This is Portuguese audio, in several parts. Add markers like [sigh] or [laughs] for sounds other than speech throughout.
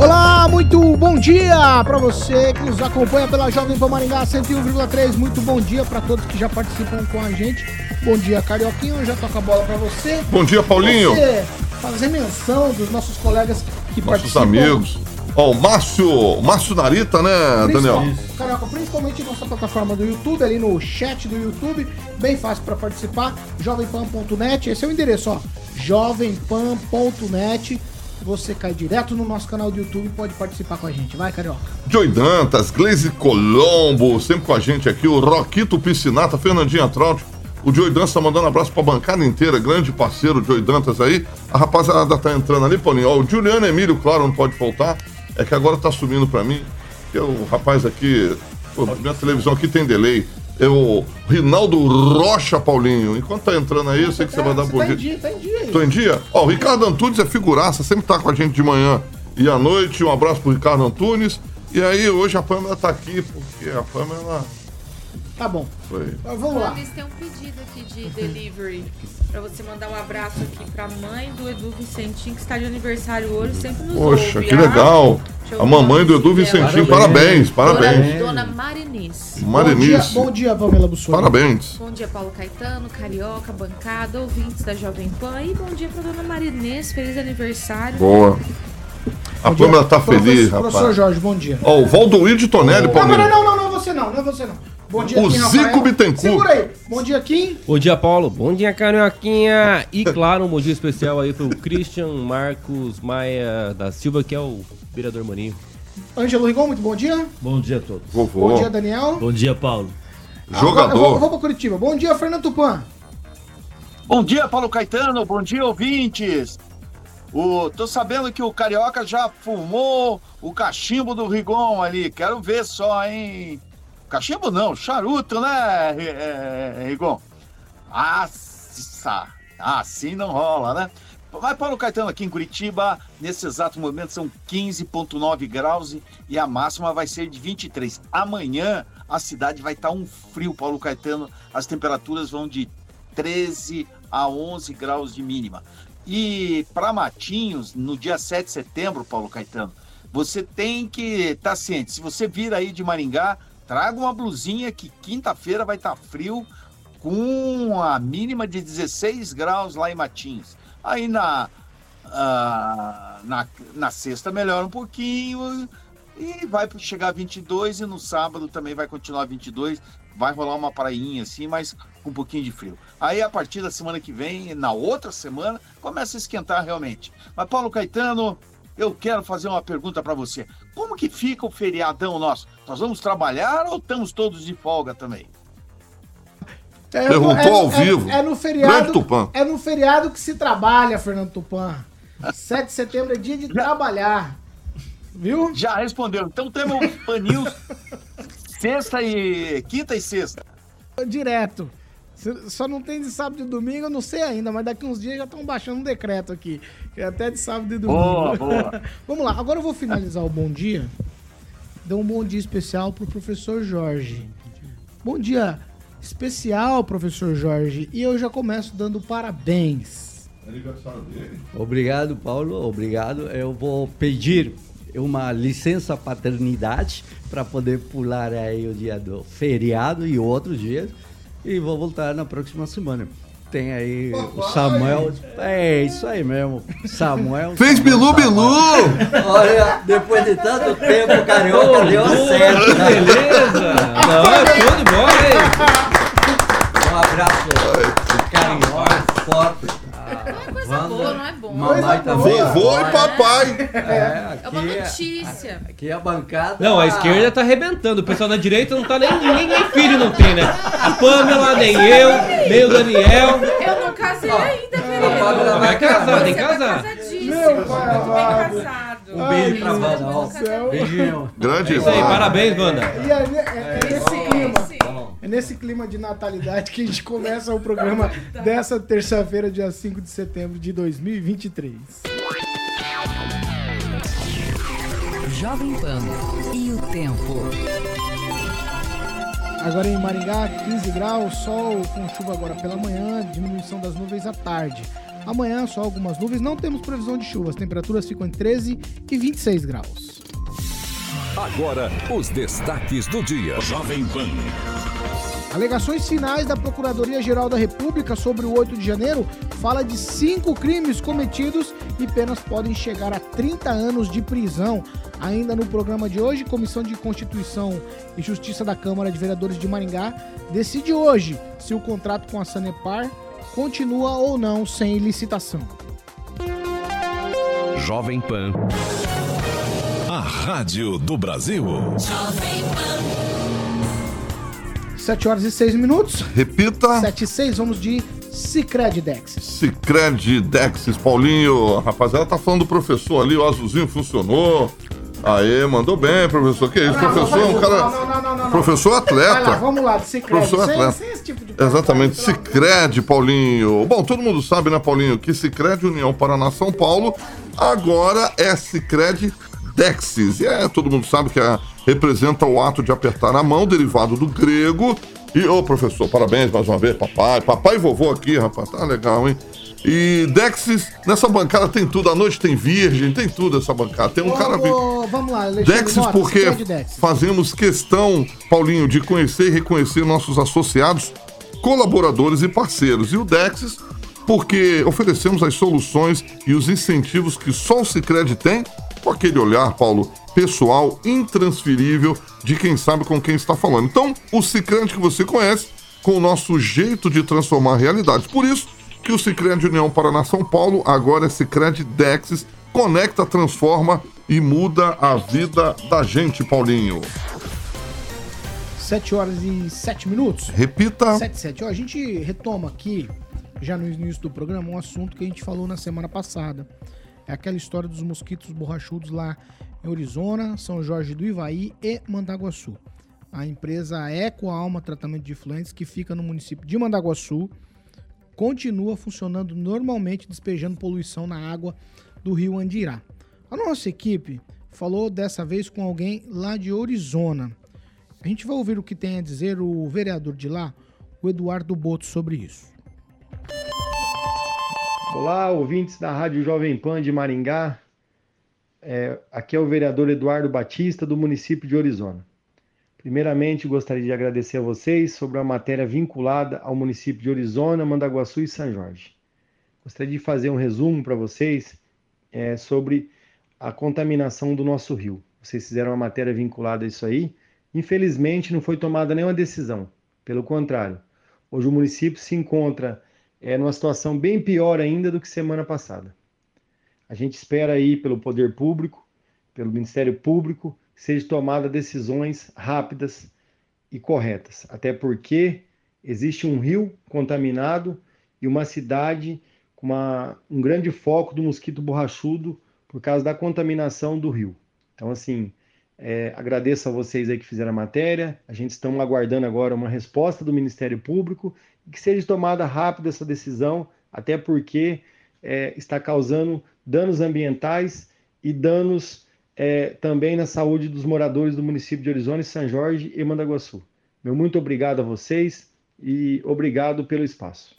Olá, muito bom dia para você que nos acompanha pela Jovem Pan Maringá 101,3. Muito bom dia para todos que já participam com a gente. Bom dia, Carioquinho. Eu já toco a bola para você. Bom dia, Paulinho. Você fazer menção dos nossos colegas que Nossos participam. amigos. Ó, o Márcio, Márcio Narita, né, Daniel? Carioca, principalmente nossa plataforma do YouTube, ali no chat do YouTube, bem fácil para participar, jovempan.net, esse é o endereço, ó, jovempan.net, você cai direto no nosso canal do YouTube e pode participar com a gente, vai Carioca. Joey Dantas, Gleise Colombo, sempre com a gente aqui, o Roquito Piscinata, Fernandinha Traut. O Joey Dantas tá mandando abraço pra bancada inteira, grande parceiro, o Joey Dantas aí. A rapaziada tá entrando ali, Paulinho. Ó, o Juliano Emílio, claro, não pode faltar. É que agora tá subindo pra mim. Que o rapaz aqui, pô, minha televisão aqui tem delay. É o Rinaldo Rocha, Paulinho. Enquanto tá entrando aí, eu sei que você vai dar bom tá dia. em dia, tá em dia aí. Tô em dia? Ó, o Ricardo Antunes é figuraça, sempre tá com a gente de manhã e à noite. Um abraço pro Ricardo Antunes. E aí, hoje a Pamela tá aqui, porque a Pamela Tá bom, foi. Mas vamos lá. Eles têm um pedido aqui de delivery pra você mandar um abraço aqui pra mãe do Edu Vicentinho, que está de aniversário hoje, sempre nos Poxa, ouve, que ah. legal. A mamãe do Edu dela. Vicentinho, parabéns, parabéns. Dona, Dona Marinice. Bom dia, bom dia Pamela parabéns. Bom dia, Paulo Caetano, Carioca, bancada, ouvintes da Jovem Pan. E bom dia pra Dona Marinês, feliz aniversário. Boa. A Pamela tá professor- feliz, Professor rapaz. Jorge, bom dia. Ó, o Valdoir de Tonelli, Não, não, Paulinho. não, não, não é você não, não é você não. Bom dia, O Kim Zico. Bittencourt. Segura aí. Bom dia, Kim. Bom dia, Paulo. Bom dia, Carioquinha. E claro, um bom dia especial aí pro Christian Marcos Maia da Silva, que é o vereador Maninho. Ângelo Rigon, muito bom dia. Bom dia a todos. Vovô, Bom dia, Daniel. Bom dia, Paulo. Eu vou, eu jogador. vou pra Curitiba. Bom dia, Fernando Tupan. Bom dia, Paulo Caetano. Bom dia, ouvintes. O, tô sabendo que o Carioca já fumou o cachimbo do Rigon ali. Quero ver só, hein? Cachimbo não, charuto, né, Ri- é, Rigon? Nossa, assim não rola, né? Mas Paulo Caetano aqui em Curitiba, nesse exato momento são 15,9 graus e- a máxima vai ser de 23. Amanhã a cidade vai estar um frio, Paulo Caetano. As temperaturas vão de 13 a 11 graus de mínima. E para Matinhos, no dia 7 de setembro, Paulo Caetano, você tem que estar ciente. Se você vir aí de Maringá, traga uma blusinha que quinta-feira vai estar frio, com a mínima de 16 graus lá em Matinhos. Aí na, ah, na, na sexta melhora um pouquinho e vai chegar a 22 e no sábado também vai continuar 22. Vai rolar uma prainha assim, mas com um pouquinho de frio. Aí a partir da semana que vem, na outra semana, começa a esquentar realmente. Mas Paulo Caetano, eu quero fazer uma pergunta para você. Como que fica o feriadão nosso? Nós vamos trabalhar ou estamos todos de folga também? É, Perguntou ao vivo. É, no feriado. É no feriado que se trabalha, Fernando Tupan. 7 de setembro é dia de [laughs] trabalhar. Viu? Já respondeu. Então temos paninhos [laughs] sexta e quinta e sexta. Direto. Só não tem de sábado e domingo, eu não sei ainda, mas daqui uns dias já estão baixando um decreto aqui. É até de sábado e domingo. Boa, [laughs] boa. Vamos lá, agora eu vou finalizar o bom dia. Dá um bom dia especial pro professor Jorge. Bom dia especial, professor Jorge. E eu já começo dando parabéns. Obrigado, Paulo. Obrigado. Eu vou pedir uma licença paternidade para poder pular aí o dia do feriado e outros dias e vou voltar na próxima semana. Tem aí o Samuel. É isso aí mesmo. Samuel. Fez Samuel, Bilu Samuel. Bilu! Olha, depois de tanto tempo, carioca deu certo. Né? beleza! Não, é de bola, hein? Um abraço carinhoso, forte. É coisa boa, não é bom. Mamãe tá Vovô e papai. É, É uma aqui, notícia. aqui a bancada. Não, a esquerda tá arrebentando. O pessoal da direita não tá nem, nem, nem filho, não tem, né? A Pamela, nem eu, nem o Daniel. Eu não casei ainda, querido. Pamela Vai casar, tem que tá casar. casadíssimo. Meu pai Muito bem amado. caçado. Um beijo pra Ai, Wanda. do céu. Beijinho. Grande É isso aí, Wanda. parabéns, Wanda. E é, é- é nesse clima. É nesse clima de natalidade que a gente começa o programa dessa terça-feira, dia 5 de setembro de 2023. Jovem Pan e o tempo. Agora em Maringá, 15 graus, sol com chuva agora pela manhã, diminuição das nuvens à tarde. Amanhã, só algumas nuvens, não temos previsão de chuva. As temperaturas ficam em 13 e 26 graus. Agora, os destaques do dia. Jovem Pan. Alegações finais da Procuradoria-Geral da República sobre o 8 de janeiro fala de cinco crimes cometidos e penas podem chegar a 30 anos de prisão. Ainda no programa de hoje, Comissão de Constituição e Justiça da Câmara de Vereadores de Maringá decide hoje se o contrato com a Sanepar continua ou não sem licitação. Jovem Pan. A Rádio do Brasil. 7 horas e 6 minutos. Repita. 7 e 6, vamos de Cicred Dex. Cicred Dexis, Paulinho. Rapaziada tá falando do professor ali, o azulzinho funcionou. Aê, mandou bem, professor. Que isso, professor é um cara. Não, não, não, não, não. Professor Vai lá, atleta. vamos lá, de Cicred. Professor Sem, atleta. sem esse tipo de Exatamente, Cicred, Paulinho. Bom, todo mundo sabe, né, Paulinho, que Cicred União Paraná São Paulo agora é Cicred Dexis. E é, todo mundo sabe que é- representa o ato de apertar a mão, derivado do grego. E, ô, professor, parabéns mais uma vez, papai. Papai e vovô aqui, rapaz, tá legal, hein? E Dexis, nessa bancada tem tudo. À noite tem virgem, tem tudo essa bancada. Tem um Ô, cara. ô, vamos lá, Alexandre Dexis, Mota, porque Cicred Dexis. fazemos questão, Paulinho, de conhecer e reconhecer nossos associados, colaboradores e parceiros. E o Dexis, porque oferecemos as soluções e os incentivos que só o Cicred tem, com aquele olhar, Paulo, pessoal, intransferível de quem sabe com quem está falando. Então, o Cicred que você conhece, com o nosso jeito de transformar realidades. Por isso que o Cicred União Paraná São Paulo agora é Cicred Dexis, conecta, transforma e muda a vida da gente, Paulinho. 7 horas e 7 minutos. Repita. 7 7. Ó, a gente retoma aqui, já no início do programa, um assunto que a gente falou na semana passada. É aquela história dos mosquitos borrachudos lá em Arizona, São Jorge do Ivaí e Mandaguaçu. A empresa Eco Alma Tratamento de Efluentes, que fica no município de Mandaguaçu, continua funcionando normalmente, despejando poluição na água do rio Andirá. A nossa equipe falou dessa vez com alguém lá de Arizona. A gente vai ouvir o que tem a dizer o vereador de lá, o Eduardo Boto, sobre isso. Olá, ouvintes da Rádio Jovem Pan de Maringá. É, aqui é o vereador Eduardo Batista, do município de Orizona. Primeiramente, gostaria de agradecer a vocês sobre a matéria vinculada ao município de Orizona, Mandaguaçu e São Jorge. Gostaria de fazer um resumo para vocês é, sobre a contaminação do nosso rio. Vocês fizeram uma matéria vinculada a isso aí. Infelizmente, não foi tomada nenhuma decisão. Pelo contrário, hoje o município se encontra é, numa situação bem pior ainda do que semana passada. A gente espera aí pelo poder público, pelo Ministério Público, seja tomada decisões rápidas e corretas, até porque existe um rio contaminado e uma cidade com uma, um grande foco do mosquito borrachudo por causa da contaminação do rio. Então, assim, é, agradeço a vocês aí que fizeram a matéria. A gente está aguardando agora uma resposta do Ministério Público e que seja tomada rápida essa decisão, até porque é, está causando danos ambientais e danos é, também na saúde dos moradores do município de Arizona, São Jorge e Mandaguaçu. Meu muito obrigado a vocês e obrigado pelo espaço.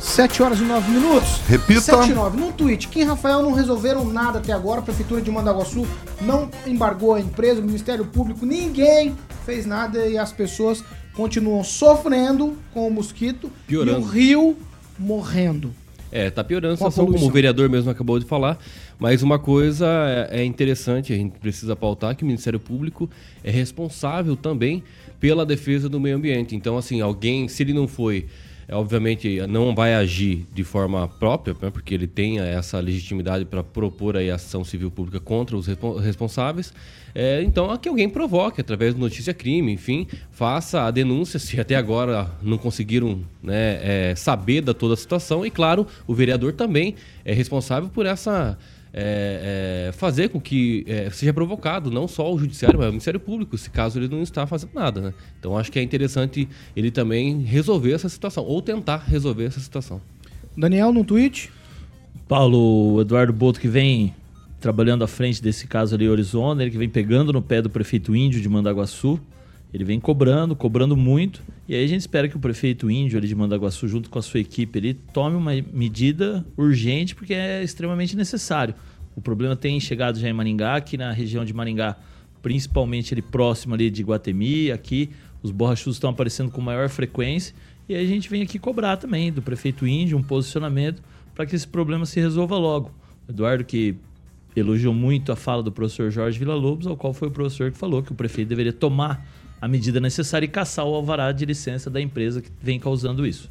7 horas e 9 minutos. Repita. 7 e 9. Num tweet, Kim Rafael não resolveram nada até agora. A Prefeitura de Mandaguaçu não embargou a empresa, o Ministério Público, ninguém fez nada e as pessoas continuam sofrendo com o mosquito Piorando. e o rio morrendo. É, tá piorando a situação, como o vereador mesmo acabou de falar. Mas uma coisa é é interessante, a gente precisa pautar que o Ministério Público é responsável também pela defesa do meio ambiente. Então, assim, alguém, se ele não foi obviamente não vai agir de forma própria, né, porque ele tem essa legitimidade para propor aí ação civil pública contra os respo- responsáveis. É, então, que alguém provoque através do notícia crime, enfim, faça a denúncia se até agora não conseguiram né, é, saber da toda a situação. E claro, o vereador também é responsável por essa é, é, fazer com que é, seja provocado não só o judiciário, mas o Ministério Público, se caso ele não está fazendo nada. Né? Então acho que é interessante ele também resolver essa situação, ou tentar resolver essa situação. Daniel, no tweet? Paulo Eduardo Boto, que vem trabalhando à frente desse caso ali, Arizona, ele que vem pegando no pé do prefeito índio de Mandaguaçu. Ele vem cobrando, cobrando muito. E aí a gente espera que o prefeito índio ali de Mandaguaçu, junto com a sua equipe ali, tome uma medida urgente, porque é extremamente necessário. O problema tem chegado já em Maringá, aqui na região de Maringá, principalmente ali próximo ali de Guatemi, aqui os borrachudos estão aparecendo com maior frequência. E aí a gente vem aqui cobrar também do prefeito índio um posicionamento para que esse problema se resolva logo. Eduardo que elogiou muito a fala do professor Jorge Villa-Lobos, ao qual foi o professor que falou que o prefeito deveria tomar a medida necessária e caçar o alvará de licença da empresa que vem causando isso.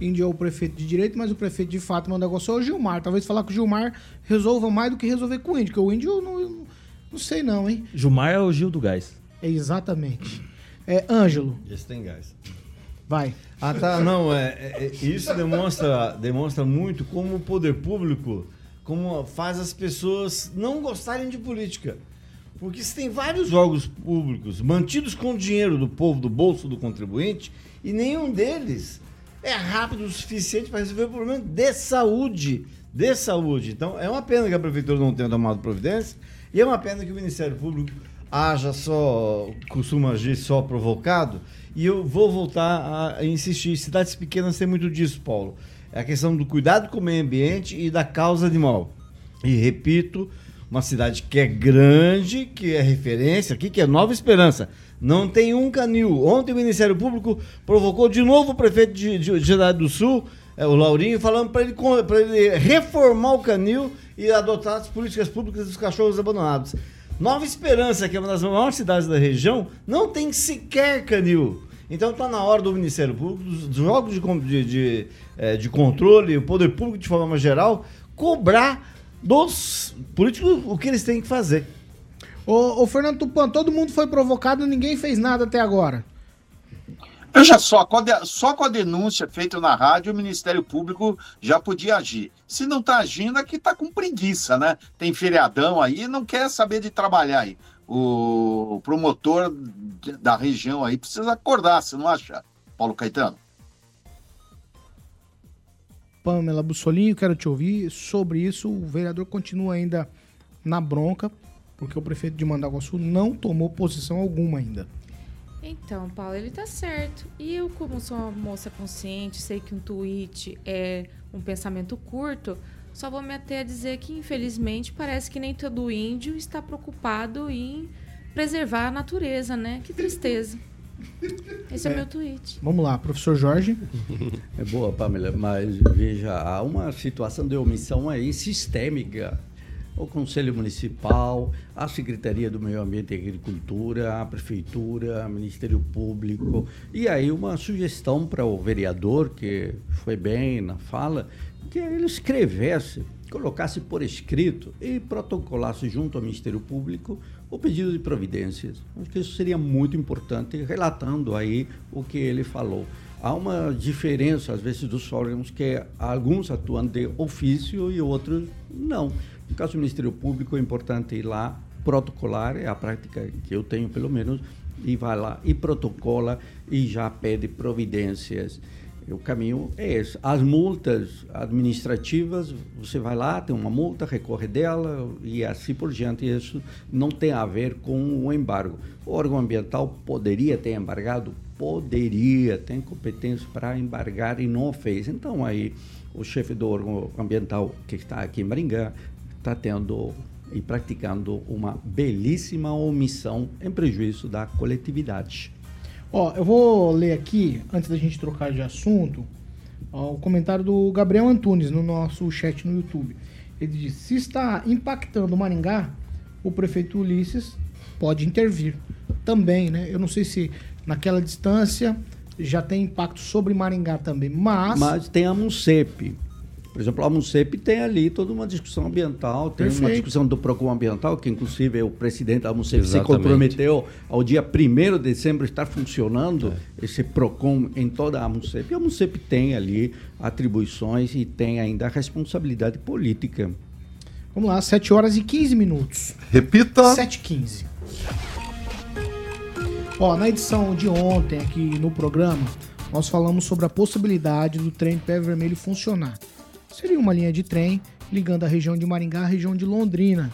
Índio é o prefeito de direito, mas o prefeito de fato negócio é o Gilmar. Talvez falar com o Gilmar resolva mais do que resolver com o índio, porque o índio eu não, não sei não, hein? Gilmar é o Gil do Gás. É exatamente. É, Ângelo, Esse tem gás. vai. Ah, tá. Não, é, é- é- isso demonstra, demonstra muito como o poder público como faz as pessoas não gostarem de política. Porque se tem vários órgãos públicos mantidos com o dinheiro do povo, do bolso do contribuinte, e nenhum deles é rápido o suficiente para resolver o problema de saúde. De saúde. Então, é uma pena que a prefeitura não tenha tomado providência, e é uma pena que o Ministério Público haja só, costuma agir só provocado. E eu vou voltar a insistir. Cidades pequenas têm muito disso, Paulo. É a questão do cuidado com o meio ambiente e da causa animal. E repito, uma cidade que é grande, que é referência aqui, que é Nova Esperança. Não tem um canil. Ontem o Ministério Público provocou de novo o prefeito de, de, de Cidade do Sul, é, o Laurinho, falando para ele, ele reformar o canil e adotar as políticas públicas dos cachorros abandonados. Nova Esperança, que é uma das maiores cidades da região, não tem sequer canil. Então está na hora do Ministério Público, dos, órgãos de, de, de, eh, de controle, o poder público de forma geral, cobrar dos políticos o que eles têm que fazer. Ô, ô Fernando Tupan, todo mundo foi provocado e ninguém fez nada até agora. Veja só, com a só com a denúncia feita na rádio, o Ministério Público já podia agir. Se não está agindo, é que está com preguiça, né? Tem feriadão aí e não quer saber de trabalhar aí. O promotor da região aí precisa acordar, você não acha, Paulo Caetano? Pamela Bussolinho, quero te ouvir sobre isso. O vereador continua ainda na bronca, porque o prefeito de Mandaguaçu não tomou posição alguma ainda. Então, Paulo, ele tá certo. E eu, como sou uma moça consciente, sei que um tweet é um pensamento curto, só vou me a dizer que, infelizmente, parece que nem todo índio está preocupado em preservar a natureza, né? Que tristeza. Esse é, o meu tweet. Vamos lá, professor Jorge. É boa, Pamela, mas veja, há uma situação de omissão aí sistêmica. O Conselho Municipal, a Secretaria do Meio Ambiente e Agricultura, a Prefeitura, o Ministério Público. E aí uma sugestão para o vereador, que foi bem na fala, que ele escrevesse, colocasse por escrito e protocolasse junto ao Ministério Público o pedido de providências. Acho que isso seria muito importante, relatando aí o que ele falou. Há uma diferença, às vezes, dos órgãos que alguns atuam de ofício e outros não. No caso do Ministério Público, é importante ir lá, protocolar, é a prática que eu tenho, pelo menos, e vai lá e protocola e já pede providências. O caminho é esse. As multas administrativas, você vai lá, tem uma multa, recorre dela e assim por diante. Isso não tem a ver com o embargo. O órgão ambiental poderia ter embargado? Poderia, tem competência para embargar e não fez. Então aí o chefe do órgão ambiental que está aqui em Maringá está tendo e praticando uma belíssima omissão em prejuízo da coletividade. Ó, eu vou ler aqui, antes da gente trocar de assunto, ó, o comentário do Gabriel Antunes no nosso chat no YouTube. Ele diz: se está impactando o Maringá, o prefeito Ulisses pode intervir também, né? Eu não sei se naquela distância já tem impacto sobre Maringá também. Mas, Mas tem a Muncep. Por exemplo, a Muncep tem ali toda uma discussão ambiental, tem uma Perfeito. discussão do PROCON ambiental, que inclusive o presidente da Muncep se comprometeu ao dia 1 de dezembro estar funcionando esse PROCON em toda a Muncep. E a Muncep tem ali atribuições e tem ainda a responsabilidade política. vamos lá, 7 horas e 15 minutos. Repita. 7 e 15. Ó, na edição de ontem aqui no programa, nós falamos sobre a possibilidade do trem Pé Vermelho funcionar. Seria uma linha de trem ligando a região de Maringá à região de Londrina.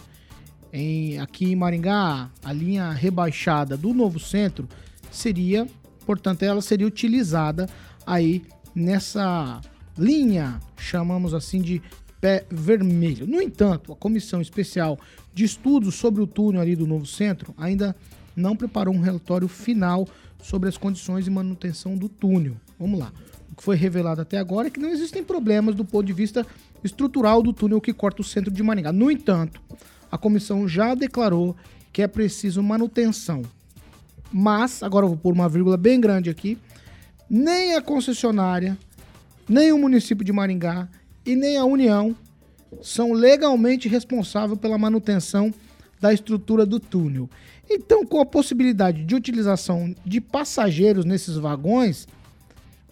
Em, aqui em Maringá, a linha rebaixada do novo centro seria, portanto, ela seria utilizada aí nessa linha, chamamos assim de pé vermelho. No entanto, a comissão especial de estudos sobre o túnel ali do novo centro ainda não preparou um relatório final sobre as condições de manutenção do túnel. Vamos lá. O que foi revelado até agora é que não existem problemas do ponto de vista estrutural do túnel que corta o centro de Maringá. No entanto, a comissão já declarou que é preciso manutenção. Mas, agora eu vou pôr uma vírgula bem grande aqui, nem a concessionária, nem o município de Maringá e nem a União são legalmente responsáveis pela manutenção da estrutura do túnel. Então, com a possibilidade de utilização de passageiros nesses vagões,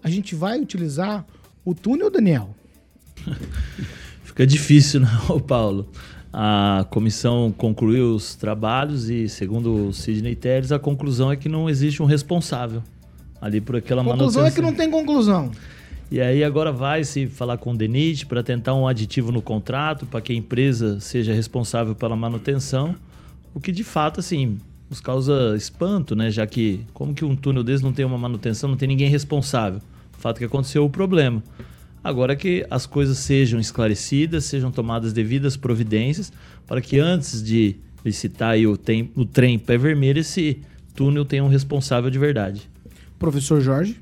a gente vai utilizar o túnel, Daniel? [laughs] Fica difícil, não, Paulo. A comissão concluiu os trabalhos e, segundo o Sidney Teres, a conclusão é que não existe um responsável ali por aquela A conclusão manutenção. é que não tem conclusão. E aí agora vai se falar com o DENIT para tentar um aditivo no contrato para que a empresa seja responsável pela manutenção, o que de fato assim nos causa espanto, né? Já que como que um túnel desse não tem uma manutenção, não tem ninguém responsável. Fato que aconteceu o problema. Agora que as coisas sejam esclarecidas, sejam tomadas devidas providências para que antes de licitar aí o, tem, o trem pé vermelho, esse túnel tenha um responsável de verdade. Professor Jorge?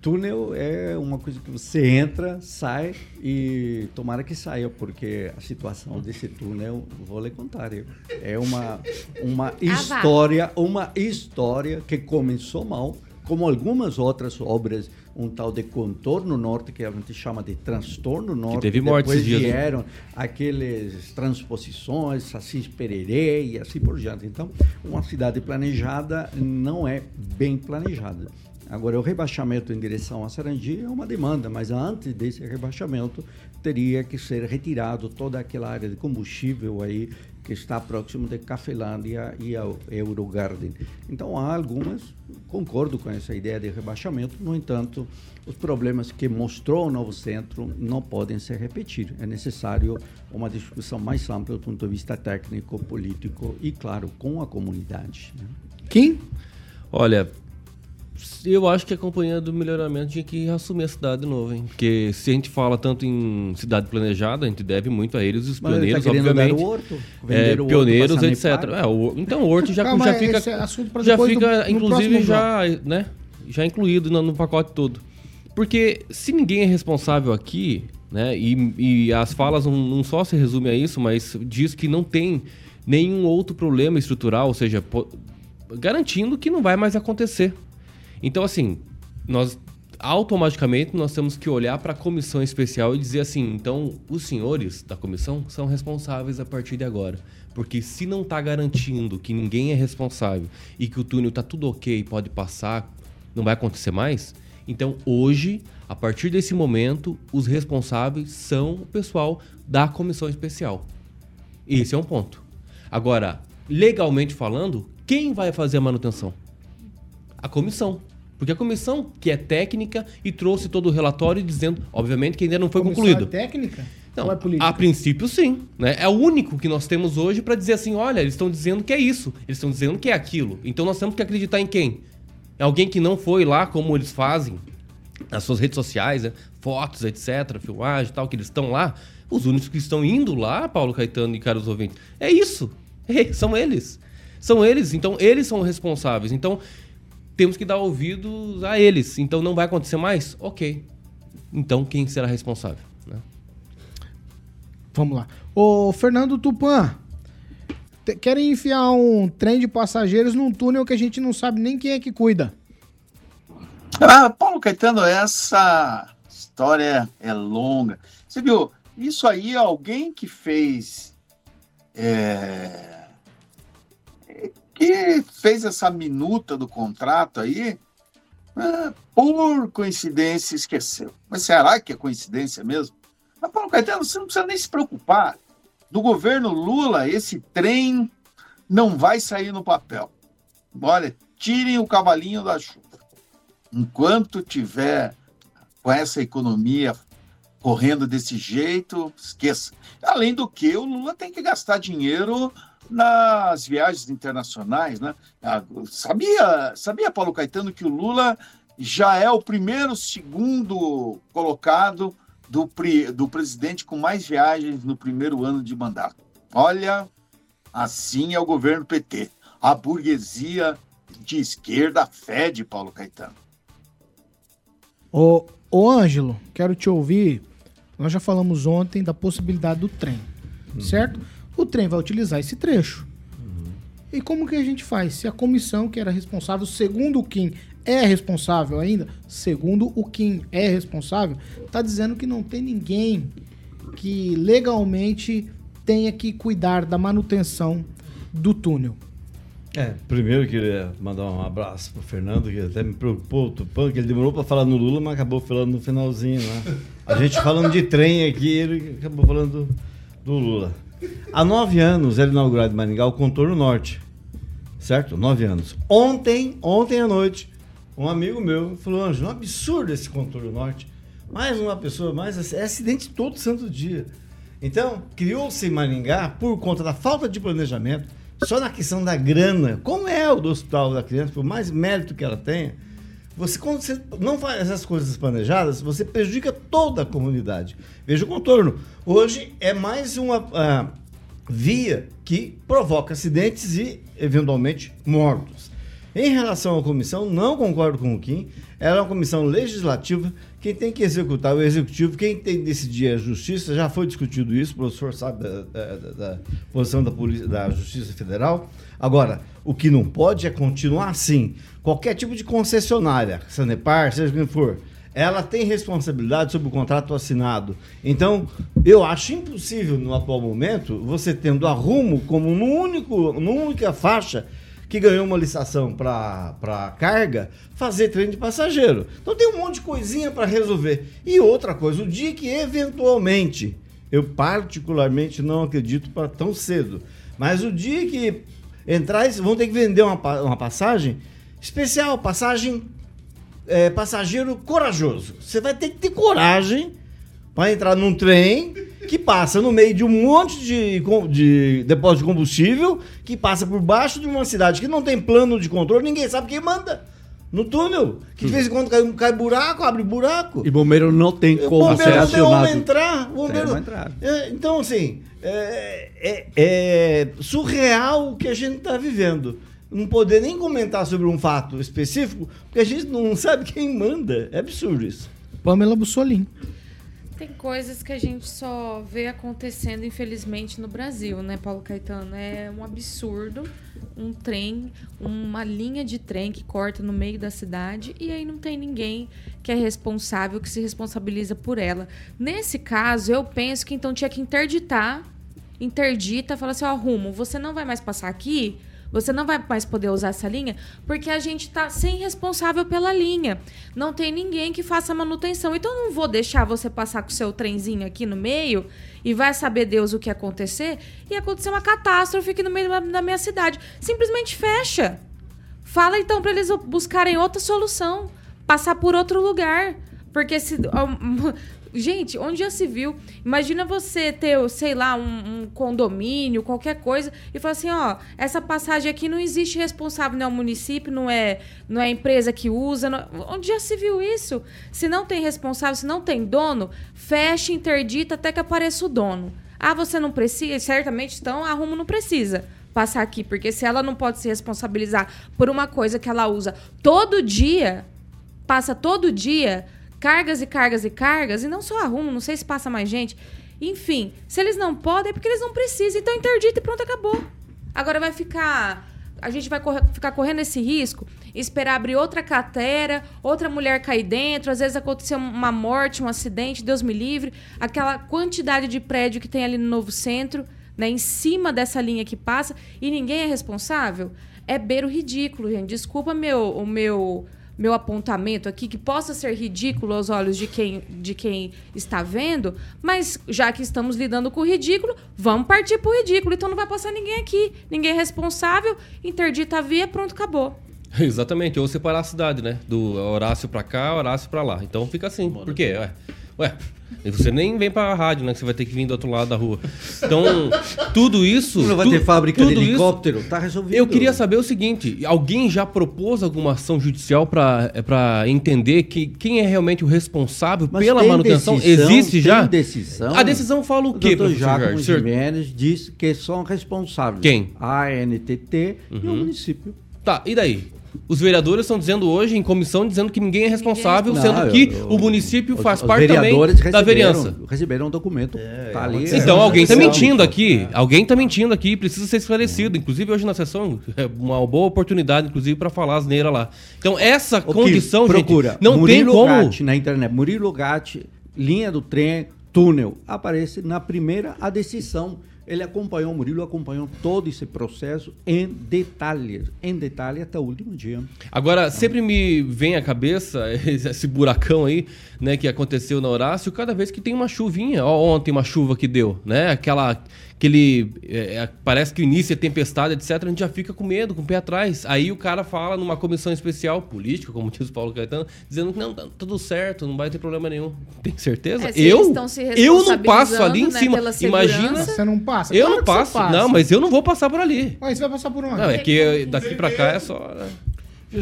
Túnel é uma coisa que você entra, sai e tomara que saia, porque a situação desse túnel, vou lhe contar, eu, é uma, uma história, uma história que começou mal, como algumas outras obras, um tal de contorno norte, que a gente chama de transtorno norte. teve morte depois dias, né? vieram aqueles transposições, Assis Pererê e assim por diante. Então, uma cidade planejada não é bem planejada. Agora, o rebaixamento em direção a Sarandi é uma demanda, mas antes desse rebaixamento teria que ser retirado toda aquela área de combustível aí que está próximo de Cafelândia e ao Eurogarden. Então, há algumas, concordo com essa ideia de rebaixamento, no entanto, os problemas que mostrou o novo centro não podem se repetir. É necessário uma discussão mais ampla do ponto de vista técnico, político e, claro, com a comunidade. né? Quem? Olha, eu acho que a companhia do melhoramento tinha que assumir a cidade de novo, hein? Porque se a gente fala tanto em cidade planejada, a gente deve muito a eles, os Mas tá pioneiros, dar obviamente. o horto? É, o pioneiros, etc. É, o- então o horto já, Calma, já fica, é já do- fica no inclusive, já, né, já incluído no, no pacote todo. Porque se ninguém é responsável aqui, né, e, e as falas não, não só se resume a isso, mas diz que não tem nenhum outro problema estrutural, ou seja, garantindo que não vai mais acontecer. Então, assim, nós automaticamente nós temos que olhar para a comissão especial e dizer assim, então os senhores da comissão são responsáveis a partir de agora. Porque se não está garantindo que ninguém é responsável e que o túnel está tudo ok, pode passar, não vai acontecer mais, então hoje, a partir desse momento, os responsáveis são o pessoal da comissão especial. Esse é um ponto. Agora, legalmente falando, quem vai fazer a manutenção? A comissão. Porque a comissão, que é técnica, e trouxe todo o relatório dizendo, obviamente, que ainda não foi Comissão concluído. é técnica? Não, é política? a princípio sim. Né? É o único que nós temos hoje para dizer assim, olha, eles estão dizendo que é isso, eles estão dizendo que é aquilo. Então nós temos que acreditar em quem? É alguém que não foi lá como eles fazem nas suas redes sociais, né? fotos, etc, filmagem e tal, que eles estão lá. Os únicos que estão indo lá, Paulo Caetano e caros ouvintes, é isso. É, são eles. São eles, então eles são responsáveis. Então temos que dar ouvidos a eles. Então não vai acontecer mais? Ok. Então quem será responsável? né? Vamos lá. Ô, Fernando Tupan, querem enfiar um trem de passageiros num túnel que a gente não sabe nem quem é que cuida. Ah, Paulo Caetano, essa história é longa. Você viu, isso aí é alguém que fez. é, que fez essa minuta do contrato aí, ah, por coincidência esqueceu. Mas será que é coincidência mesmo? Mas, Paulo Caetano, você não precisa nem se preocupar. Do governo Lula, esse trem não vai sair no papel. Olha, tirem o cavalinho da chuva. Enquanto tiver com essa economia correndo desse jeito, esqueça. Além do que, o Lula tem que gastar dinheiro nas viagens internacionais, né? Ah, Sabia, sabia Paulo Caetano que o Lula já é o primeiro, segundo colocado do, do presidente com mais viagens no primeiro ano de mandato. Olha, assim é o governo PT. A burguesia de esquerda fede Paulo Caetano. Ô, ô Ângelo, quero te ouvir. Nós já falamos ontem da possibilidade do trem, certo? O trem vai utilizar esse trecho. E como que a gente faz? Se a comissão que era responsável, segundo o Kim, é responsável ainda, segundo o Kim é responsável, tá dizendo que não tem ninguém que legalmente tenha que cuidar da manutenção do túnel. É, primeiro queria mandar um abraço pro Fernando, que até me preocupou, o Tupã, que ele demorou para falar no Lula, mas acabou falando no finalzinho lá. A gente falando de trem aqui, ele acabou falando do, do Lula. Há nove anos era inaugurado em Maringá o contorno norte. Certo? Nove anos. Ontem, ontem à noite, um amigo meu falou, Anjo, um absurdo esse contorno norte. Mais uma pessoa, mais é acidente todo santo dia. Então, criou-se em Maringá, por conta da falta de planejamento, só na questão da grana, como é o do hospital da criança, por mais mérito que ela tenha, você, quando você não faz essas coisas planejadas, você prejudica toda a comunidade. Veja o contorno. Hoje é mais uma ah, via que provoca acidentes e, eventualmente, mortos. Em relação à comissão, não concordo com o Kim. Ela é uma comissão legislativa. Quem tem que executar é o executivo, quem tem que decidir é a justiça. Já foi discutido isso, o professor sabe da, da- da- da posição da, polícia, da Justiça Federal. Agora, o que não pode é continuar assim. Qualquer tipo de concessionária, Sanepar, seja quem for, ela tem responsabilidade sobre o contrato assinado. Então, eu acho impossível, no atual momento, você tendo a Rumo como no único, numa única faixa que ganhou uma licitação para carga, fazer trem de passageiro. Então tem um monte de coisinha para resolver. E outra coisa, o dia que eventualmente, eu particularmente não acredito para tão cedo, mas o dia que entrar, eles vão ter que vender uma, uma passagem especial, passagem é, passageiro corajoso. Você vai ter que ter coragem para entrar num trem que passa no meio de um monte de, de depósito de combustível, que passa por baixo de uma cidade que não tem plano de controle, ninguém sabe quem manda. No túnel, que de vez em quando cai, cai buraco, abre buraco. E bombeiro não tem como ser bombeiro não tem acionado. entrar. Bombeiro... entrar. É, então, assim, é, é- é surreal o que a gente está vivendo. Não poder nem comentar sobre um fato específico, porque a gente não sabe quem manda. É absurdo isso. Pamela Bussolim. Tem coisas que a gente só vê acontecendo, infelizmente, no Brasil, né, Paulo Caetano? É um absurdo um trem, uma linha de trem que corta no meio da cidade e aí não tem ninguém que é responsável, que se responsabiliza por ela. Nesse caso, eu penso que então tinha que interditar, interdita, fala assim, ó, Rumo, você não vai mais passar aqui, você não vai mais poder usar essa linha, porque a gente tá sem responsável pela linha. Não tem ninguém que faça manutenção. Então não vou deixar você passar com o seu trenzinho aqui no meio e vai saber Deus o que acontecer e acontecer uma catástrofe aqui no meio da minha cidade. Simplesmente fecha. Fala então para eles buscarem outra solução, passar por outro lugar, porque se gente, onde já se viu? Imagina você ter, sei lá, um, um condomínio, qualquer coisa e falar assim, ó, essa passagem aqui não existe responsável, não é o município, não é, não é a empresa que usa, não- onde já se viu isso? Se não tem responsável, se não tem dono, fecha, interdita até que apareça o dono. Ah, você não precisa? Certamente, então, a Rumo não precisa passar aqui, porque se ela não pode se responsabilizar por uma coisa que ela usa todo dia, passa todo dia, cargas e cargas e cargas, e não só a Rumo, não sei se passa mais gente. Enfim, se eles não podem, é porque eles não precisam. Então interdita e pronto, acabou. Agora vai ficar. A gente vai correr- ficar correndo esse risco. esperar abrir outra cratera, outra mulher cair dentro, às vezes aconteceu uma morte, um acidente, Deus me livre. Aquela quantidade de prédio que tem ali no novo centro, né, em cima dessa linha que passa, e ninguém é responsável. É beiro ridículo, gente. Desculpa meu, o meu meu apontamento aqui, que possa ser ridículo aos olhos de quem, de quem está vendo, mas já que estamos lidando com o ridículo, vamos partir para o ridículo. Então não vai passar ninguém aqui, ninguém é responsável, interdita a via, pronto, acabou. [laughs] Exatamente, ou separar a cidade, né? Do Horácio para cá, Horácio para lá. Então fica assim. Por quê? Ué, ué, e você nem vem pra rádio, né? Que você vai ter que vir do outro lado da rua. Então, tudo isso. Não vai tu- ter fábrica de tudo isso- helicóptero, tá resolvido. Eu queria saber o seguinte: alguém já propôs alguma ação judicial pra é, entender que quem é realmente o responsável Mas pela manutenção? decisão, Existe já? decisão. A decisão fala o quê, doutor professor? Senhor- Jimenez disse que são responsáveis. Quem? A ANTT e o Uhum. município. Tá, e daí? Os vereadores estão dizendo hoje, em comissão, dizendo que ninguém é responsável, Não, sendo que eu- o município faz os parte também da vereança. Receberam um documento. tá ali. Então alguém está mentindo aqui. Alguém está mentindo aqui, precisa ser esclarecido. Inclusive hoje na sessão é uma boa oportunidade, inclusive, para falar asneira lá. Então essa O condição, procura gente, não Murilo tem como. Gatti na internet. Murilo Gatti, linha do trem, túnel. Aparece na primeira a decisão. Ele acompanhou, o Murilo acompanhou todo esse processo em detalhes. Em detalhe até o último dia. Agora, sempre me vem à cabeça [laughs] esse buracão aí, né, que aconteceu na Horácio, cada vez que tem uma chuvinha. Ó, ontem uma chuva que deu, né? Aquela. Aquele. é, é, parece que o início é tempestade, etc. A gente já fica com medo, com o pé atrás. Aí o cara fala numa comissão especial, política, como diz o Paulo Caetano, dizendo que não, tá tudo certo, não vai ter problema nenhum. [laughs] Tem certeza? É, eu? Eu não passo ali em né, cima. Imagina. Você não passa? Eu Claro não que passo. passa. Não, mas eu não vou passar por ali. Mas você vai passar por onde? Não, é que daqui pra cá é só. né?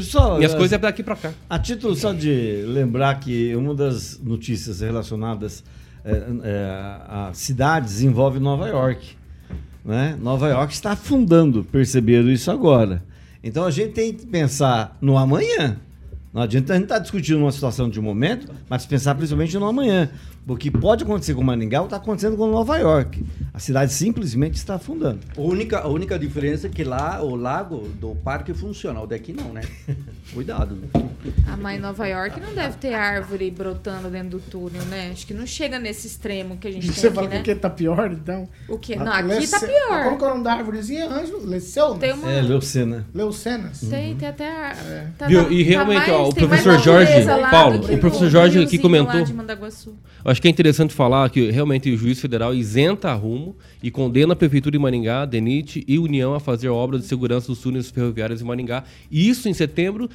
Só, Minhas eh, coisas é daqui pra cá. A título só de lembrar que uma das notícias relacionadas a cidades envolve Nova York. Né? Nova York está afundando, perceberam isso agora. Então a gente tem que pensar no amanhã. Não adianta a gente estar discutindo uma situação de um momento, mas pensar principalmente no amanhã. Porque pode acontecer com Maringá ou está acontecendo com Nova York. A cidade simplesmente está afundando. A única, a única diferença é que lá o lago do parque funciona, o daqui não, né? [laughs] Cuidado. Né? Ah, mas em Nova York não deve ter árvore brotando dentro do túnel, né? Acho que não chega nesse extremo que a gente [laughs] Você tem fala aqui, que né? tá pior, então? O quê? Ah, Não, aqui Lece- tá pior. Como que é o nome da árvorezinha, Ângelo? Leceu? Tem uma... É, Leucena. Leucenas? Tem, tem até... a- Tá Viu? na- E tá realmente, ó, mais- o tem mais professor Jorge, Paulo, que o professor Jorge aqui comentou. Acho que é interessante falar que realmente o juiz federal isenta rumo e condena a Prefeitura de Maringá, DENIT e União a fazer obras de segurança dos túneis ferroviários em Maringá. Isso em setembro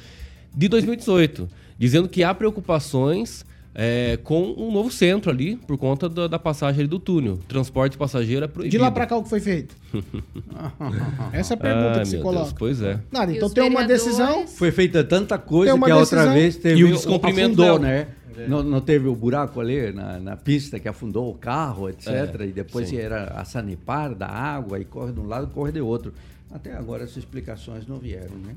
de 2018, dizendo que há preocupações é, com um novo centro ali, por conta da, da passagem ali do túnel. Transporte passageiro é proibido. De lá pra cá o que foi feito? [laughs] Essa é a pergunta Ai, que se coloca. Deus, pois é. Nada, então tem uma decisão. Foi feita tanta coisa que a outra vez teve E o descumprimento afundou, né? Não, não teve o buraco ali na, na pista que afundou o carro, etc. É, e depois sim. era a sanepar da água e corre de um lado corre de outro. Até agora essas explicações não vieram, né?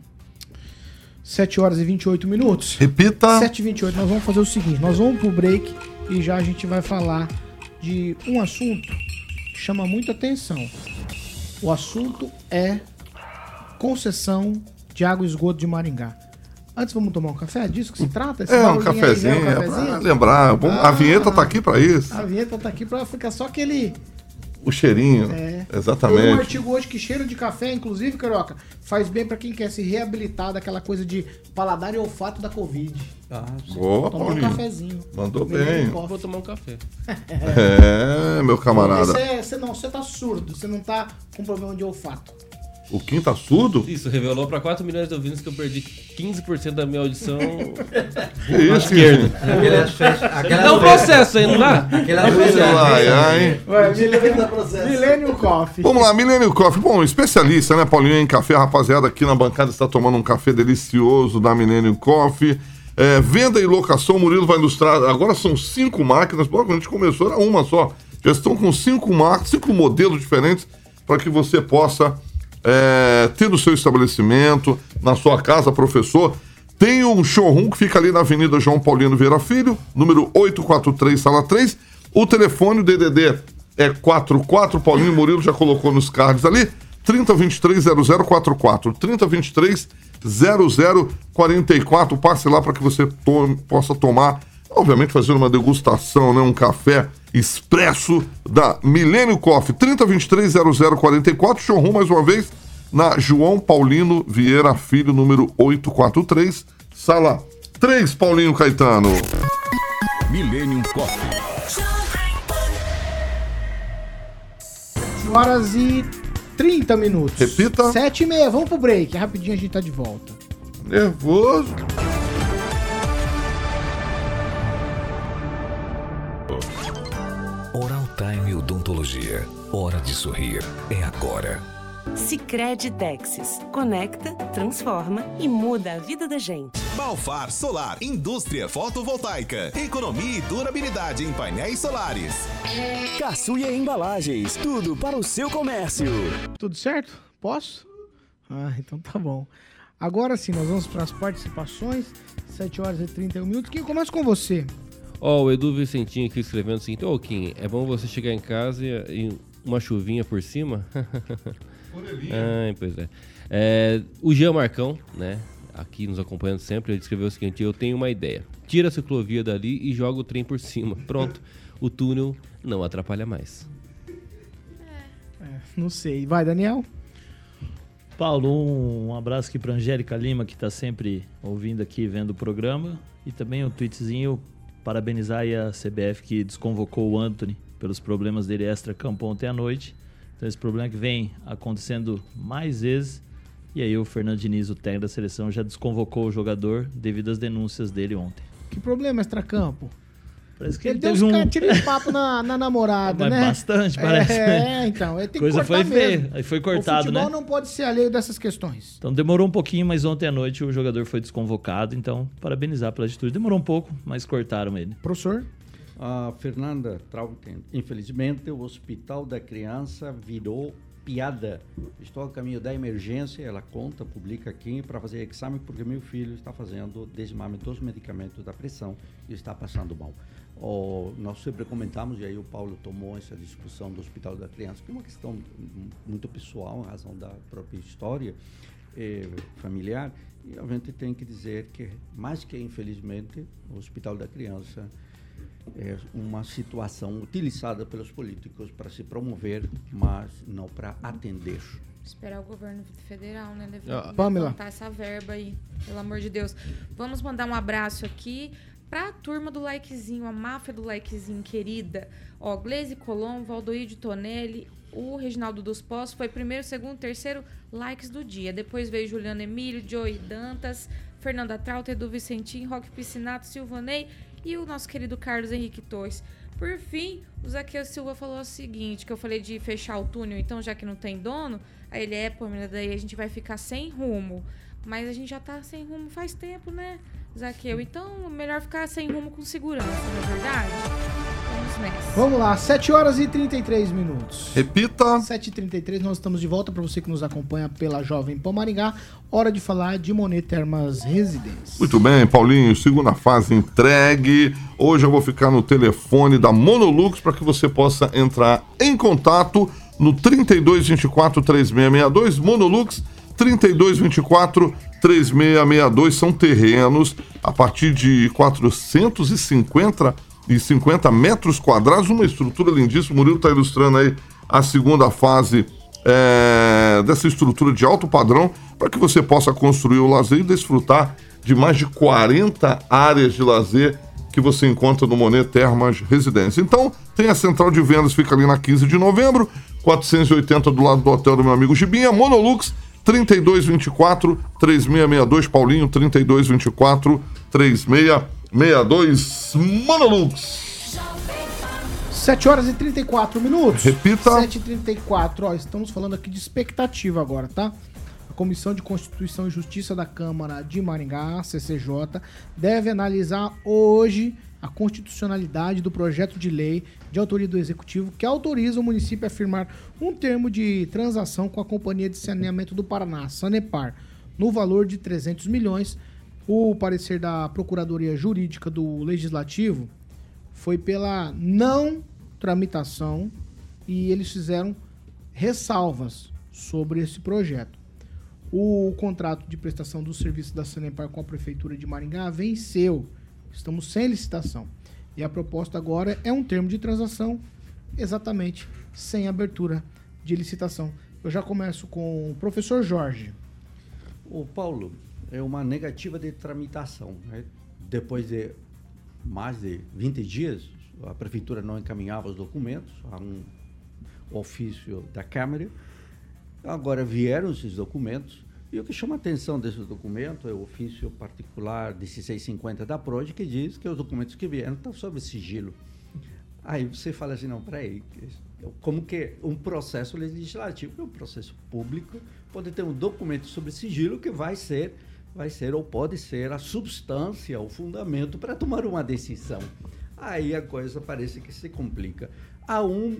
7 horas e 28 minutos. Repita. 7 e 28 nós vamos fazer o seguinte, nós vamos pro break e já a gente vai falar de um assunto que chama muita atenção. O assunto é concessão de água e esgoto de Maringá. Antes vamos tomar um café? É disso que se trata? Esse É um aí cafezinho, é é um cafezinho? pra lembrar. Bom, A Ah. vinheta tá aqui pra isso. A vinheta tá aqui pra ficar só aquele... O cheirinho. É. Tem um Exatamente. artigo hoje que cheiro de café, inclusive, Carioca, faz bem pra quem quer se reabilitar daquela coisa de paladar e olfato da Covid. Ah, Boa, Tomar um cafezinho. Mandou bem. coffee. Vou tomar um café. [laughs] É, meu camarada. Você, você não, você tá surdo, você não tá com problema de olfato. O Kim tá surdo? Isso revelou para 4 milhões de ouvintes que eu perdi 15% da minha audição. [laughs] Que isso, esquerda. Festas- aquelas Dá um processo aí, não dá? Aquelas festas- Ai, ai. Ué, Millennium Coffee. Vamos lá, Milênio Coffee. Bom, especialista, né, Paulinho, em café. A rapaziada aqui na bancada está tomando um café delicioso da Millennium Coffee. É, venda e locação, o Murilo vai ilustrar. Agora são cinco máquinas. Bom, quando a gente começou era uma só. Já estão com cinco máquinas, cinco modelos diferentes para que você possa é, ter no seu estabelecimento, na sua casa, professor. Tem um showroom que fica ali na Avenida João Paulino Vieira Filho, número 843, sala 3. O telefone, o DDD é 44, Paulinho Murilo já colocou nos cards ali. 3023-0044. 3023-0044. Passe lá para que você tome, possa tomar, obviamente, fazer uma degustação, né? um café expresso da Milênio Coffee. 3023-0044. Showroom, mais uma vez, na João Paulino Vieira Filho, número 843, sala 3, Paulinho Caetano. Millennium Coffee. horas e 30 minutos. Repita. 7 e meia. Vamos pro break. Rapidinho a gente tá de volta. Nervoso. Time Odontologia. Hora de sorrir. É agora. Sicredi Texas. Conecta, transforma e muda a vida da gente. Balfar Solar, indústria fotovoltaica, economia e durabilidade em painéis solares. Caçuia Embalagens, tudo para o seu comércio. Tudo certo? Posso? Ah, então tá bom. Agora sim, nós vamos para as participações. 7 horas e 31 minutos. Quem começa com você? Ó, o Edu Vicentinho aqui escrevendo o seguinte: Ô, Kim, é bom você chegar em casa e, e uma chuvinha por cima? [laughs] Ai, pois é. é. O Jean Marcão, né? Aqui nos acompanhando sempre, ele escreveu o seguinte: Eu tenho uma ideia. Tira a ciclovia dali e joga o trem por cima. Pronto. O túnel não atrapalha mais. É, não sei. Vai, Daniel? Paulo, um abraço aqui para Angélica Lima, que está sempre ouvindo aqui, vendo o programa. E também um tweetzinho, parabenizar aí a CBF que desconvocou o Anthony pelos problemas dele extra-campo ontem à noite. Então esse problema que vem acontecendo mais vezes. E aí o Fernando Diniz, o técnico da seleção, já desconvocou o jogador devido às denúncias dele ontem. Que problema extra-campo? Parece que ele, ele deu um- caras tirando [laughs] papo na, na namorada, Mas né? bastante, parece, É, né? então. Ele tem Coisa que cortar foi feia, mesmo. aí foi cortado, o futebol né? não pode ser alheio dessas questões. Então demorou um pouquinho, mas ontem à noite o jogador foi desconvocado. Então, parabenizar pela atitude. Demorou um pouco, mas cortaram ele. Professor? A Fernanda Trauten, infelizmente, o Hospital da Criança virou piada. Estou a caminho da emergência, ela conta, publica aqui para fazer exame porque meu filho está fazendo desmame dos medicamentos da pressão e está passando mal. Oh, nós sempre comentamos, e aí o Paulo tomou essa discussão do Hospital da Criança, que é uma questão muito pessoal, em razão da própria história eh, familiar, e a gente tem que dizer que, mais que infelizmente, o Hospital da Criança é uma situação utilizada pelos políticos para se promover, mas não para atender. Esperar o governo federal, né? Lev- Ah, Pamela. levantar essa verba aí, pelo amor de Deus. Vamos mandar um abraço aqui pra turma do likezinho, a máfia do likezinho querida. Ó, Gleise Colom, Valdoíde Tonelli, o Reginaldo dos Postos foi primeiro, segundo, terceiro likes do dia. Depois veio Juliano Emílio, Joey Dantas, Fernanda Trauta, Edu Vicentim, Roque Piscinato, Silvanei e o nosso querido Carlos Henrique Torres. Por fim, o Zaqueu Silva falou o seguinte, que eu falei de fechar o túnel, então já que não tem dono, aí ele é, pô, daí a gente vai ficar sem rumo. Mas a gente já tá sem rumo faz tempo, né, Zaqueu? Então, melhor ficar sem rumo com segurança, não é verdade? Vamos nessa. Vamos lá, 7 horas e 33 minutos. Repita. 7h33, nós estamos de volta para você que nos acompanha pela Jovem Pan Maringá. Hora de falar de Monet Termas Residência. Muito bem, Paulinho, segunda fase entregue. Hoje eu vou ficar no telefone da Monolux para que você possa entrar em contato no 3224 3662 Monolux 3224 3662 são terrenos a partir de 450 e 50 metros quadrados, uma estrutura lindíssima. O Murilo está ilustrando aí a segunda fase é, dessa estrutura de alto padrão para que você possa construir o lazer e desfrutar de mais de 40 áreas de lazer que você encontra no Monet Termas Residência. Então, tem a central de vendas, fica ali na 15 de novembro, 480 do lado do hotel do meu amigo Gibinha, Monolux 3224 3662, Paulinho 3224 3662, Monolux. 7 horas e 34 minutos. Repita. 7 e 34 ó, estamos falando aqui de expectativa agora, tá? A Comissão de Constituição e Justiça da Câmara de Maringá, CCJ, deve analisar hoje a constitucionalidade do projeto de lei de autoria do Executivo que autoriza o município a firmar um termo de transação com a Companhia de Saneamento do Paraná, Sanepar, no valor de 300 milhões. O parecer da Procuradoria Jurídica do Legislativo foi pela não tramitação e eles fizeram ressalvas sobre esse projeto. O contrato de prestação do serviço da Sanepar com a Prefeitura de Maringá venceu. Estamos sem licitação. E a proposta agora é um termo de transação exatamente sem abertura de licitação. Eu já começo com o professor Jorge. O Paulo, é uma negativa de tramitação. né? Depois de mais de 20 dias, a prefeitura não encaminhava os documentos a um ofício da Câmara. Agora vieram esses documentos. E o que chama a atenção desse documento é o ofício particular 1650 da PRODE, que diz que os documentos que vieram estão sob sigilo. Aí você fala assim, não, peraí, como que um processo legislativo, é um processo público, pode ter um documento sobre sigilo que vai ser, vai ser ou pode ser a substância, o fundamento para tomar uma decisão. Aí a coisa parece que se complica. Há um,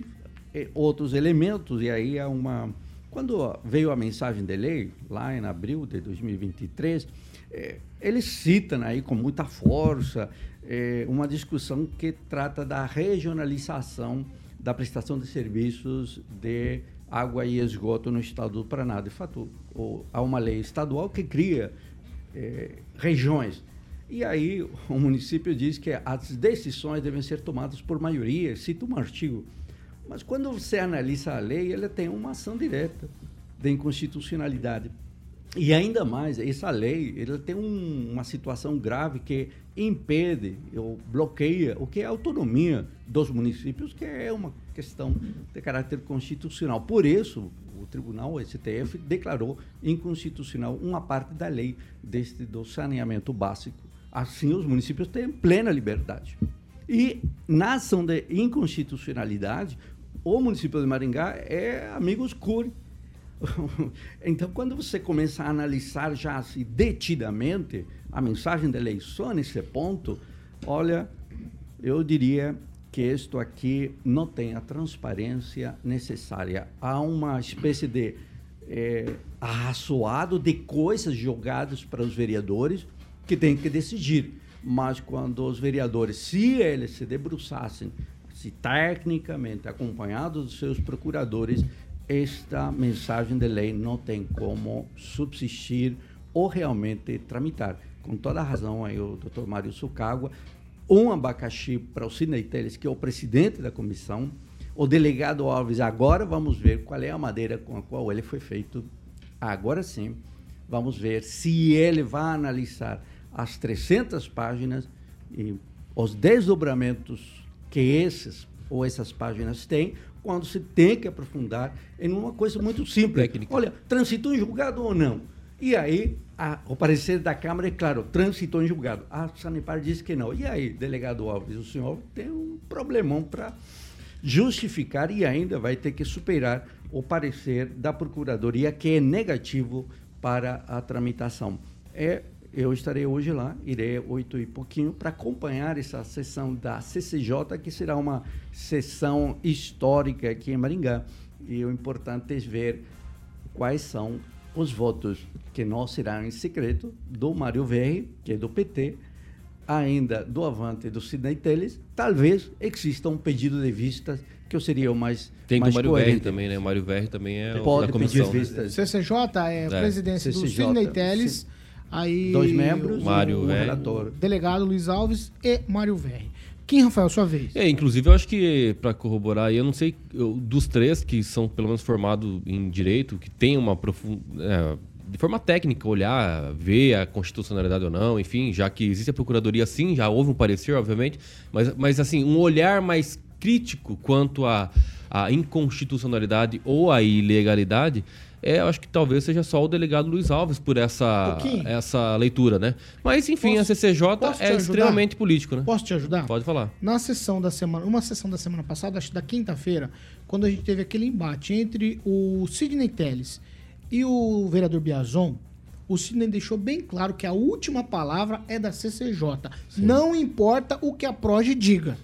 eh, outros elementos, e aí há uma... Quando veio a mensagem de lei, lá em abril de 2023, eh, eles citam aí com muita força eh, uma discussão que trata da regionalização da prestação de serviços de água e esgoto no estado do Paraná. De fato, há uma lei estadual que cria eh, regiões. E aí o município diz que as decisões devem ser tomadas por maioria, cita um artigo. Mas quando você analisa a lei, ela tem uma ação direta de inconstitucionalidade. E ainda mais, essa lei ela tem um- uma situação grave que impede ou bloqueia o que é a autonomia dos municípios, que é uma questão de caráter constitucional. Por isso, o tribunal, o STF, declarou inconstitucional uma parte da lei deste do saneamento básico. Assim, os municípios têm plena liberdade. E na ação de inconstitucionalidade, o município de Maringá é amigos curi. [laughs] Então, quando você começa a analisar já assim, detidamente a mensagem da eleição nesse ponto, olha, eu diria que isto aqui não tem a transparência necessária. Há uma espécie de eh, arraçoado de coisas jogadas para os vereadores que têm que decidir. Mas quando os vereadores, se eles se debruçassem, se tecnicamente acompanhados dos seus procuradores, esta mensagem de lei não tem como subsistir ou realmente tramitar. Com toda a razão aí o doutor Mário Sucágua, um abacaxi para o Sidney Teles, que é o presidente da comissão, o delegado Alves, agora vamos ver qual é a madeira com a qual ele foi feito. Agora sim, vamos ver se ele vai analisar as 300 páginas e os desdobramentos que esses ou essas páginas têm, quando se tem que aprofundar em uma coisa muito simples. Olha, transitou em julgado ou não? E aí, a- o parecer da Câmara é claro, transitou em julgado. A Sanepar disse que não. E aí, delegado Alves, o senhor tem um problemão para justificar e ainda vai ter que superar o parecer da Procuradoria, que é negativo para a tramitação. É, eu estarei hoje lá, irei oito e pouquinho, para acompanhar essa sessão da CCJ, que será uma sessão histórica aqui em Maringá. E o importante é ver quais são os votos que não serão em secreto do Mário Verri, que é do PT, ainda do Avante e do Sidney Teles, talvez exista um pedido de vistas que eu seria o mais Tem do mais Mário Verri coerente. também, né? O Mário Verri também é o Pode da pedir comissão. né? vistas. CCJ é, É. presidência do CCJ, Sidney Teles. Aí Dois membros, o- Mário o Verri. relator. Delegado Luiz Alves e Mário Verri. Quem, Rafael, sua vez? É, inclusive eu acho que, para corroborar aí, eu não sei, eu- dos três que são pelo menos formados em direito, que tem uma profunda. de forma técnica, olhar, ver a constitucionalidade ou não, enfim, já que existe a procuradoria sim, já houve um parecer, obviamente, mas, mas assim, um olhar mais crítico quanto à à inconstitucionalidade ou à ilegalidade. É, eu acho que talvez seja só o delegado Luiz Alves por essa, Pouquinho. essa leitura, né? Mas, enfim, a CCJ posso é extremamente político, né? Posso te ajudar? Pode falar. Na sessão da semana, uma sessão da semana passada, acho que da quinta-feira, quando a gente teve aquele embate entre o Sidney Telles e o vereador Biazon, o Sidney deixou bem claro que a última palavra é da CCJ. Não importa o que a Proge diga.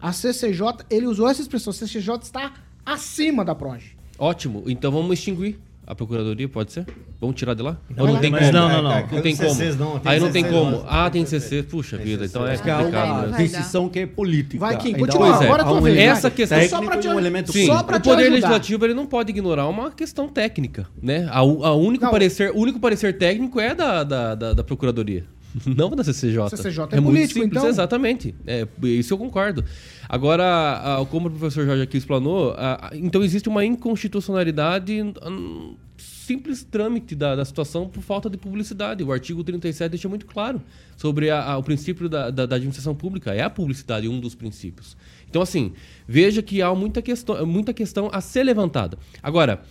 A CCJ, ele usou essa expressão, a CCJ está acima da Proge. Ótimo, então vamos extinguir. a procuradoria, pode ser? Vamos tirar de lá? Não, Ou não tem mas como? não, não, não. Não tem como. CCs não, tem Aí não tem como. não. Ah, tem CC. Puxa vida, então é complicado. uma mesmo. decisão que é política. Vai, Kim, continua. Agora é um vez, elemento Essa questão Só pra te- um elemento Sim, Só pra o poder legislativo ele não pode ignorar uma questão técnica, né? A, a único parecer, o único parecer técnico é da, da, da, da procuradoria, [laughs] não da CCJ. CCJ é muito político, simples, então? exatamente. É, isso eu concordo. Agora, a- como o professor Jorge aqui explanou, a- a- então existe uma inconstitucionalidade, hum, simples trâmite da, da situação por falta de publicidade. O artigo 37 deixa muito claro sobre a- a- o princípio da, da, da administração pública. É a publicidade um dos princípios. Então, assim, veja que há muita questão, muita questão a ser levantada. Agora,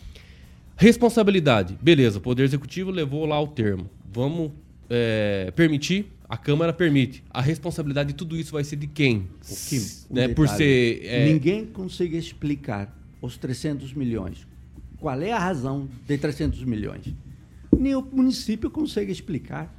responsabilidade. Beleza, o Poder Executivo levou lá o termo. Vamos é, permitir? A Câmara permite. A responsabilidade de tudo isso vai ser de quem? O Kim, um né, por ser... é, Ninguém consegue explicar os 300 milhões. Qual é a razão de 300 milhões? Nem o município consegue explicar.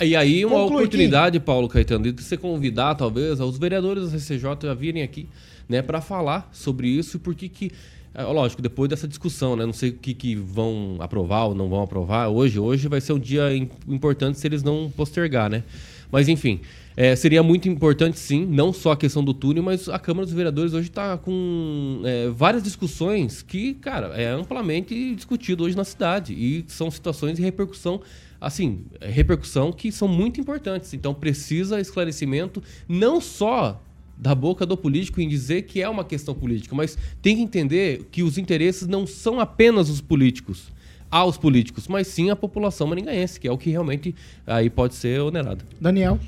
E aí, uma oportunidade, Paulo Caetano, de você convidar, talvez, os vereadores da CCJ a virem aqui, né, para falar sobre isso e por que que. É, Lógico, depois dessa discussão, né? Não sei o que, que vão aprovar ou não vão aprovar. Hoje, hoje vai ser um dia im- importante se eles não postergar, né? Mas enfim, é, seria muito importante sim, não só a questão do túnel, mas a Câmara dos Vereadores hoje está com é, várias discussões que, cara, é amplamente discutido hoje na cidade. E são situações de repercussão, assim, repercussão que são muito importantes. Então precisa esclarecimento, não só da boca do político em dizer que é uma questão política, mas tem que entender que os interesses não são apenas os políticos aos políticos, mas sim a população maringaense, que é o que realmente aí pode ser onerado. Daniel.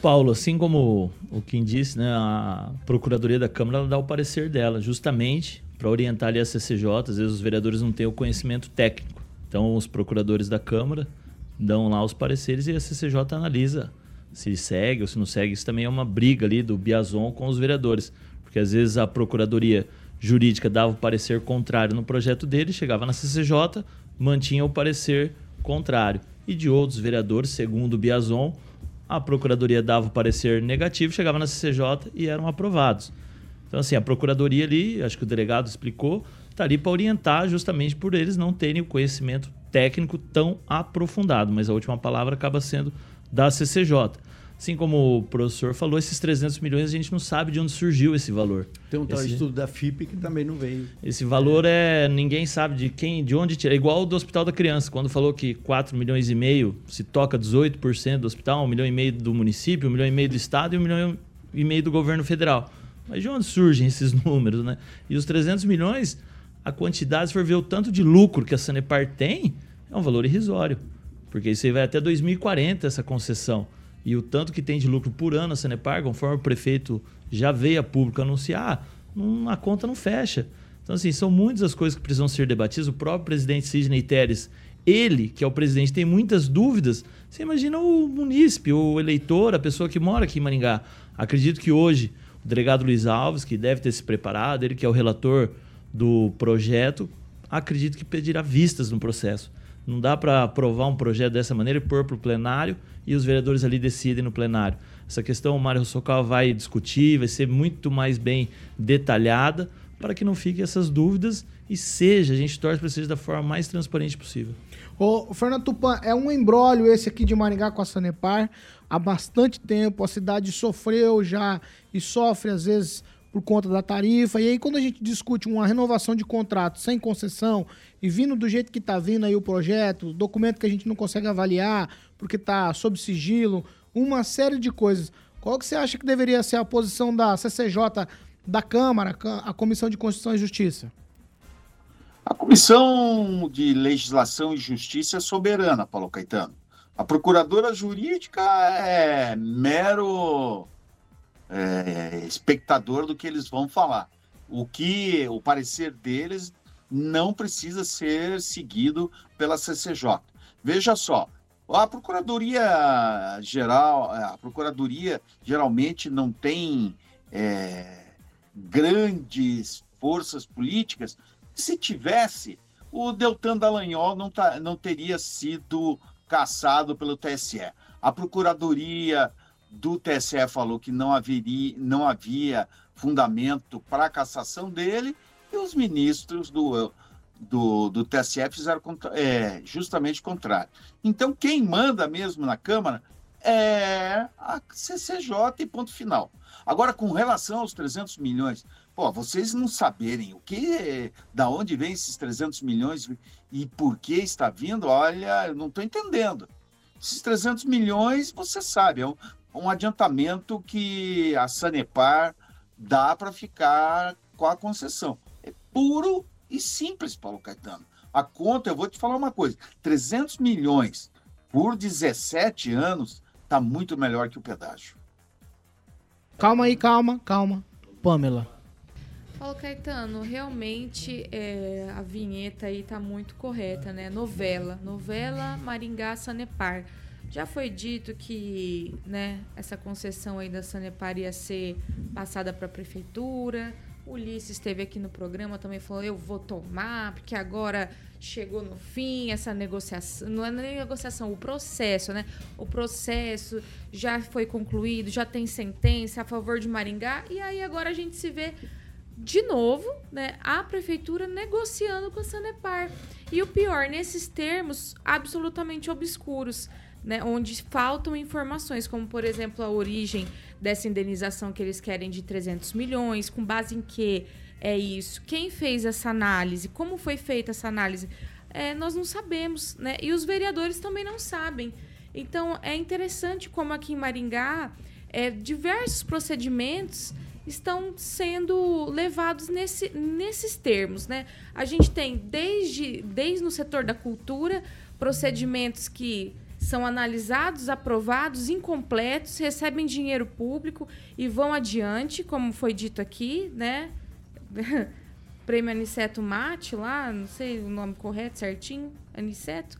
Paulo, assim como o Kim disse, né, a Procuradoria da Câmara ela dá o parecer dela, justamente para orientar ali a CCJ. Às vezes os vereadores não têm o conhecimento técnico. Então, os procuradores da Câmara dão lá os pareceres e a CCJ analisa se segue ou se não segue. Isso também é uma briga ali do Biazon com os vereadores, porque às vezes a Procuradoria Jurídica dava o parecer contrário no projeto dele, chegava na CCJ, mantinha o parecer contrário. E de outros vereadores, segundo o Biazon, a Procuradoria dava o parecer negativo, chegava na CCJ e eram aprovados. Então, assim, a Procuradoria ali, acho que o delegado explicou, está ali para orientar justamente por eles não terem o conhecimento técnico tão aprofundado, mas a última palavra acaba sendo da CCJ. Assim como o professor falou, esses 300 milhões a gente não sabe de onde surgiu esse valor. Tem um tal Esse- estudo da FIP que também não veio. esse valor é ninguém sabe de quem, de onde tira. É igual do Hospital da Criança, quando falou que 4 milhões e meio se toca 18% do hospital, 1 milhão e meio do município, 1 milhão e meio do estado e 1 milhão e meio do governo federal. Mas de onde surgem [laughs] esses números, né? E os 300 milhões, a quantidade, se for ver o tanto de lucro que a Sanepar tem, é um valor irrisório. Porque isso aí vai até 2040 essa concessão. E o tanto que tem de lucro por ano a Sanepar, conforme o prefeito já veio a público anunciar, não- a conta não fecha. Então, assim, são muitas as coisas que precisam ser debatidas. O próprio presidente Sidney Teres, ele, que é o presidente, tem muitas dúvidas. Você imagina o munícipe, o eleitor, a pessoa que mora aqui em Maringá. Acredito que hoje o delegado Luiz Alves, que deve ter se preparado, ele que é o relator do projeto, acredito que pedirá vistas no processo. Não dá para aprovar um projeto dessa maneira e pôr para o plenário e os vereadores ali decidem no plenário. Essa questão o Mário Socal vai discutir, vai ser muito mais bem detalhada para que não fiquem essas dúvidas e seja, a gente torce para seja da forma mais transparente possível. Ô, Fernando Tupan, é um embrólio esse aqui de Maringá com a Sanepar. Há bastante tempo a cidade sofreu já e sofre às vezes por conta da tarifa. E aí quando a gente discute uma renovação de contrato sem concessão e vindo do jeito que está vindo aí o projeto, documento que a gente não consegue avaliar porque está sob sigilo, uma série de coisas. Qual que você acha que deveria ser a posição da CCJ da Câmara, a Comissão de Constituição e Justiça? A Comissão de Legislação e Justiça é soberana, Paulo Caetano. A procuradora jurídica é mero é, espectador do que eles vão falar. O que o parecer deles não precisa ser seguido pela CCJ. Veja só, a Procuradoria Geral, a Procuradoria geralmente não tem é, grandes forças políticas. Se tivesse, o Deltan Dallagnol não, tá, não teria sido caçado pelo TSE. A Procuradoria do TSE falou que não, haveria, não havia fundamento para a cassação dele, e os ministros do, do, do TSE fizeram contra- é, justamente o contrário. Então, quem manda mesmo na Câmara é a CCJ e ponto final. Agora, com relação aos 300 milhões, pô, vocês não saberem o que, da onde vem esses 300 milhões e por que está vindo, olha, eu não estou entendendo. Esses 300 milhões, você sabe, é um, um adiantamento que a Sanepar dá para ficar com a concessão. É puro e simples, Paulo Caetano. A conta, eu vou te falar uma coisa: 300 milhões por 17 anos está muito melhor que o pedágio. Calma aí, calma, calma. Pamela. Paulo Caetano, realmente é, a vinheta aí tá muito correta, né? Novela, novela Maringá Sanepar. Já foi dito que, né, essa concessão aí da Sanepar ia ser passada para a prefeitura. O Ulisses esteve aqui no programa também falou: "Eu vou tomar, porque agora chegou no fim essa negociação, não é nem negociação, o processo, né? O processo já foi concluído, já tem sentença a favor de Maringá e aí agora a gente se vê de novo, né, a prefeitura negociando com a Sanepar. E o pior, nesses termos absolutamente obscuros, né, onde faltam informações, como por exemplo a origem dessa indenização que eles querem de 300 milhões, com base em que é isso, quem fez essa análise, como foi feita essa análise, é, nós não sabemos, né? E os vereadores também não sabem. Então é interessante como aqui em Maringá é, diversos procedimentos estão sendo levados nesse, nesses termos, né? A gente tem desde, desde no setor da cultura procedimentos que são analisados, aprovados, incompletos, recebem dinheiro público e vão adiante, como foi dito aqui, né? [laughs] Prêmio Aniceto Mate lá, não sei o nome correto certinho, Aniceto.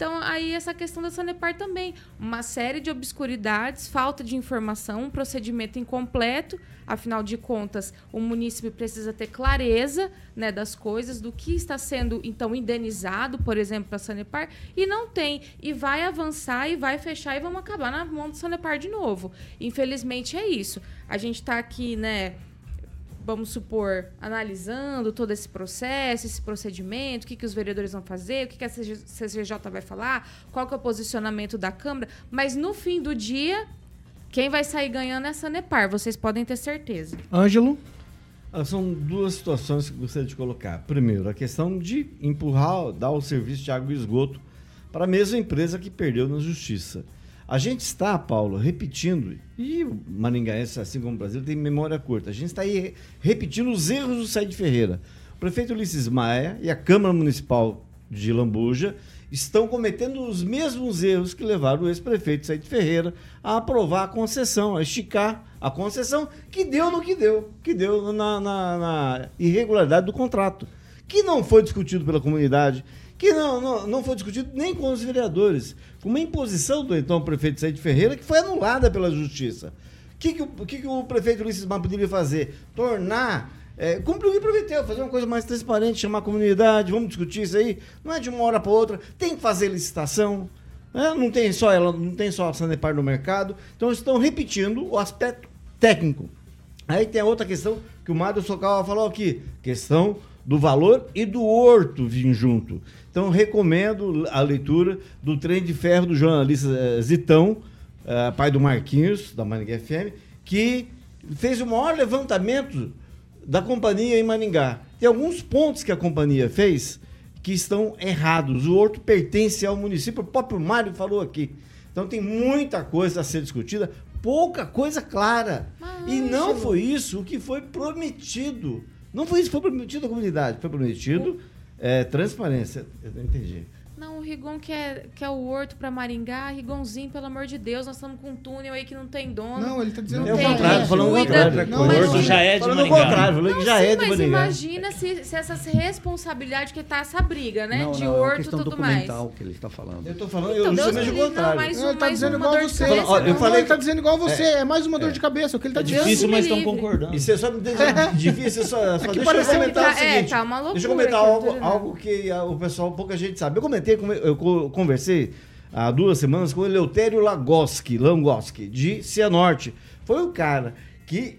Então, aí essa questão da Sanepar também. Uma série de obscuridades, falta de informação, um procedimento incompleto. Afinal de contas, o município precisa ter clareza né, das coisas, do que está sendo, então, indenizado, por exemplo, para a Sanepar, e não tem. E vai avançar e vai fechar e vamos acabar na mão do Sanepar de novo. Infelizmente, é isso. A gente está aqui, né? Vamos supor, analisando todo esse processo, esse procedimento, o que, que os vereadores vão fazer, o que, que a CCJ vai falar, qual que é o posicionamento da Câmara, mas no fim do dia, quem vai sair ganhando é a Sanepar, vocês podem ter certeza. Ângelo? Ah, São duas situações que eu gostaria de colocar. Primeiro, a questão de empurrar, dar o serviço de água e esgoto para a mesma empresa que perdeu na justiça. A gente está, Paulo, repetindo, e o Maringaense, assim como o Brasil, tem memória curta. A gente está aí repetindo os erros do Said Ferreira. O prefeito Ulisses Maia e a Câmara Municipal de Lambuja estão cometendo os mesmos erros que levaram o ex-prefeito Said Ferreira a aprovar a concessão, a esticar a concessão, que deu no que deu, que deu na, na- na irregularidade do contrato, que não foi discutido pela comunidade, que não, não, não foi discutido nem com os vereadores, uma imposição do então prefeito Said Ferreira que foi anulada pela justiça. Que, que, o, que, que o prefeito Ulisses Maia poderia fazer? Tornar. É, cumprir o que prometeu, fazer uma coisa mais transparente, chamar a comunidade, vamos discutir isso aí. Não é de uma hora para outra, tem que fazer licitação. né? Não tem só ela, não tem só a Sanepar no mercado. Então estão repetindo o aspecto técnico. Aí tem a outra questão que o Mário Socal falou aqui, questão do valor e do horto vir junto. Então recomendo a leitura do Trem de Ferro do jornalista eh, Zitão, eh, pai do Marquinhos, da Maringá FM, que fez o maior levantamento da companhia em Maringá. Tem alguns pontos que a companhia fez que estão errados. O horto pertence ao município, o próprio Mário falou aqui. Então tem muita coisa a ser discutida, pouca coisa clara. e não foi isso o que foi prometido. Não foi isso que foi prometido à comunidade. Foi prometido é, transparência. Eu não entendi. Não, o Rigon quer, quer o horto para Maringá. Rigonzinho, pelo amor de Deus, nós estamos com um túnel aí que não tem dono. Não, ele tá dizendo não que tem é o contrário, falando o contrário. Não, o horto já é de Falando Maringá. contrário, falando já Sim, é de mas Maringá. imagina se, se essa responsabilidade que tá essa briga, né? Não, de não, é horto e questão tudo mais. que ele está falando. Eu tô falando Então, eu Deus justamente me o contrário. não, mais Não, um, ele tá dizendo igual você. eu Não, falei ele tá dizendo igual você. É, mais uma dor de cabeça. O que ele tá É dizendo. difícil, mas estão concordando. E você só me [laughs] difícil, só, deixa eu comentar tá- o seguinte. é, tá uma loucura deixa eu comentar algo, dizendo. algo que ah, o pessoal, pouca gente sabe. Eu comentei, com- eu co- conversei há duas semanas com o Eleutério Lagoski, Langoski, de Cianorte. Foi o cara que,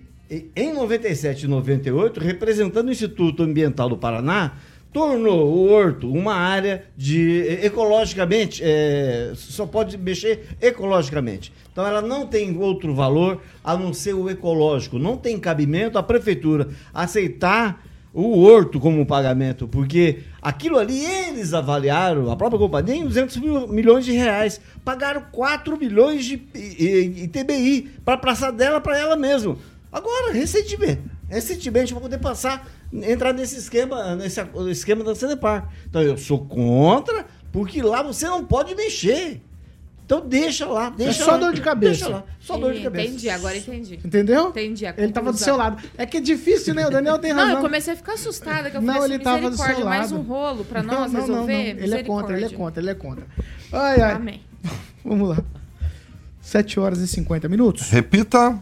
em 97 e 98, representando o Instituto Ambiental do Paraná, tornou o horto uma área de ecologicamente, é, só pode mexer ecologicamente. Então ela não tem outro valor a não ser o ecológico. Não tem cabimento a prefeitura aceitar o horto como pagamento, porque aquilo ali eles avaliaram, a própria companhia, em 200 mil, milhões de reais. Pagaram 4 milhões de ITBI para passar dela para ela mesma. Agora, recentemente, recentemente, para poder passar, entrar nesse esquema, nesse esquema da Cenepar. Então eu sou contra, porque lá você não pode mexer. Então deixa lá, deixa é só lá, dor de cabeça. Deixa lá, só dor de cabeça. Entendi, agora entendi. Entendeu? Entendi. Ele tava do seu lado. É que é difícil, né? O Daniel tem razão. Não, eu comecei a ficar assustada, que eu Não, falei ele assim, tava do seu mais lado. um rolo pra Não, nós não, não, resolver? não. Ele é contra, ele é contra, ele é contra. Ai, ai. Amém. [laughs] Vamos lá. 7 horas e 50 minutos. Repita.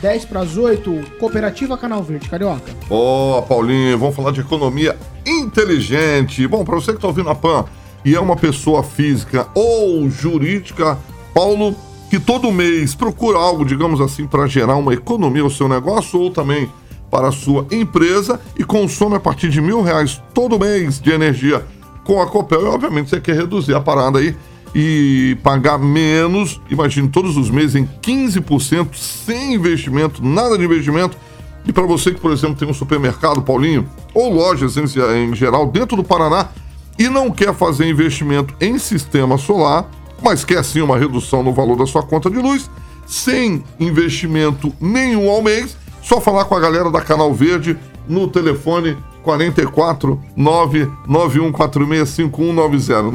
10 para as 8, Cooperativa Canal Verde, Carioca. Ó, Paulinho, vamos falar de economia inteligente. Bom, para você que está ouvindo a PAN e é uma pessoa física ou jurídica, Paulo, que todo mês procura algo, digamos assim, para gerar uma economia ao seu negócio ou também para a sua empresa e consome a partir de mil reais todo mês de energia com a Copel. E, obviamente, você quer reduzir a parada aí e pagar menos, imagine, todos os meses em 15% sem investimento, nada de investimento. E para você que, por exemplo, tem um supermercado, Paulinho, ou lojas em, em geral dentro do Paraná e não quer fazer investimento em sistema solar, mas quer sim uma redução no valor da sua conta de luz, sem investimento nenhum ao mês, só falar com a galera da Canal Verde no telefone 44 991465190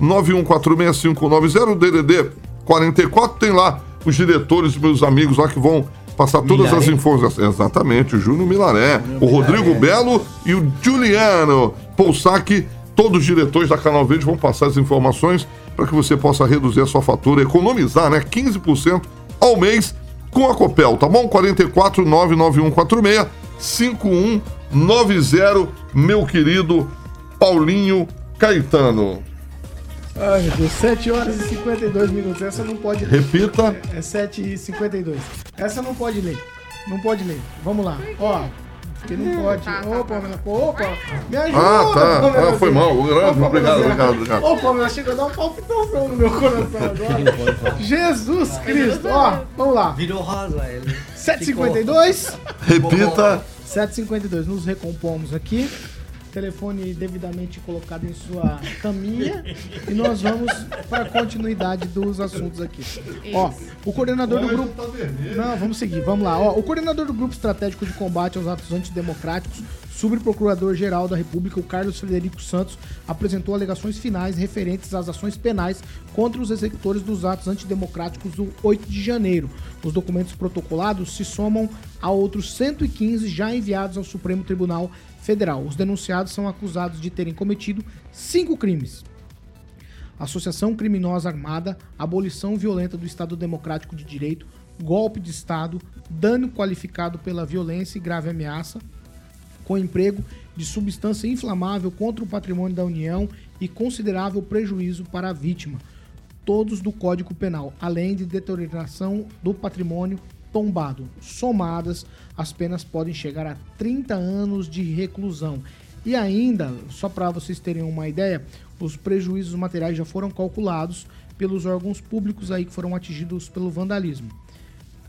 991465190 DDD 44 tem lá os diretores, meus amigos lá que vão passar todas Milaré. as informações. Exatamente, o Júnior Milaré, o Rodrigo Belo e o Juliano Poussac, todos os diretores da Canal Verde vão passar as informações para que você possa reduzir a sua fatura, economizar, né, 15% ao mês com a Copel, tá bom? 44 99146 5190, meu querido Paulinho Caetano. Ai, meu Deus, 7 horas e 52 minutos. Essa não pode ler. Repita. É 7 e 52. Essa não pode ler. Não pode ler. Vamos lá. Ó. Porque não pode. Opa, Pamela, opa, me ajuda. Ah, tá. Pamela. Ah, foi mal. Grande, Ô, obrigado, obrigado, obrigado. Ô, Pamela, chegou a dar uma palpitação no meu coração agora. Jesus Cristo. Ó, vamos lá. Virou rosa ele. 752. Repita. 752. Nos recompomos aqui. Telefone devidamente colocado em sua caminha. E nós vamos para a continuidade dos assuntos aqui. Ó, o coordenador do grupo. Não, vamos seguir, vamos lá. Ó, o coordenador do Grupo Estratégico de Combate aos Atos Antidemocráticos, subprocurador-geral da República, o Carlos Frederico Santos, apresentou alegações finais referentes às ações penais contra os executores dos atos antidemocráticos do 8 de janeiro. Os documentos protocolados se somam a outros 115 já enviados ao Supremo Tribunal Federal. Os denunciados são acusados de terem cometido cinco crimes associação criminosa armada, abolição violenta do Estado Democrático de Direito, golpe de Estado, dano qualificado pela violência e grave ameaça, com emprego de substância inflamável contra o patrimônio da União e considerável prejuízo para a vítima, todos do Código Penal, além de deterioração do patrimônio tombado. Somadas, as penas podem chegar a 30 anos de reclusão. E ainda, só para vocês terem uma ideia, os prejuízos materiais já foram calculados pelos órgãos públicos aí que foram atingidos pelo vandalismo.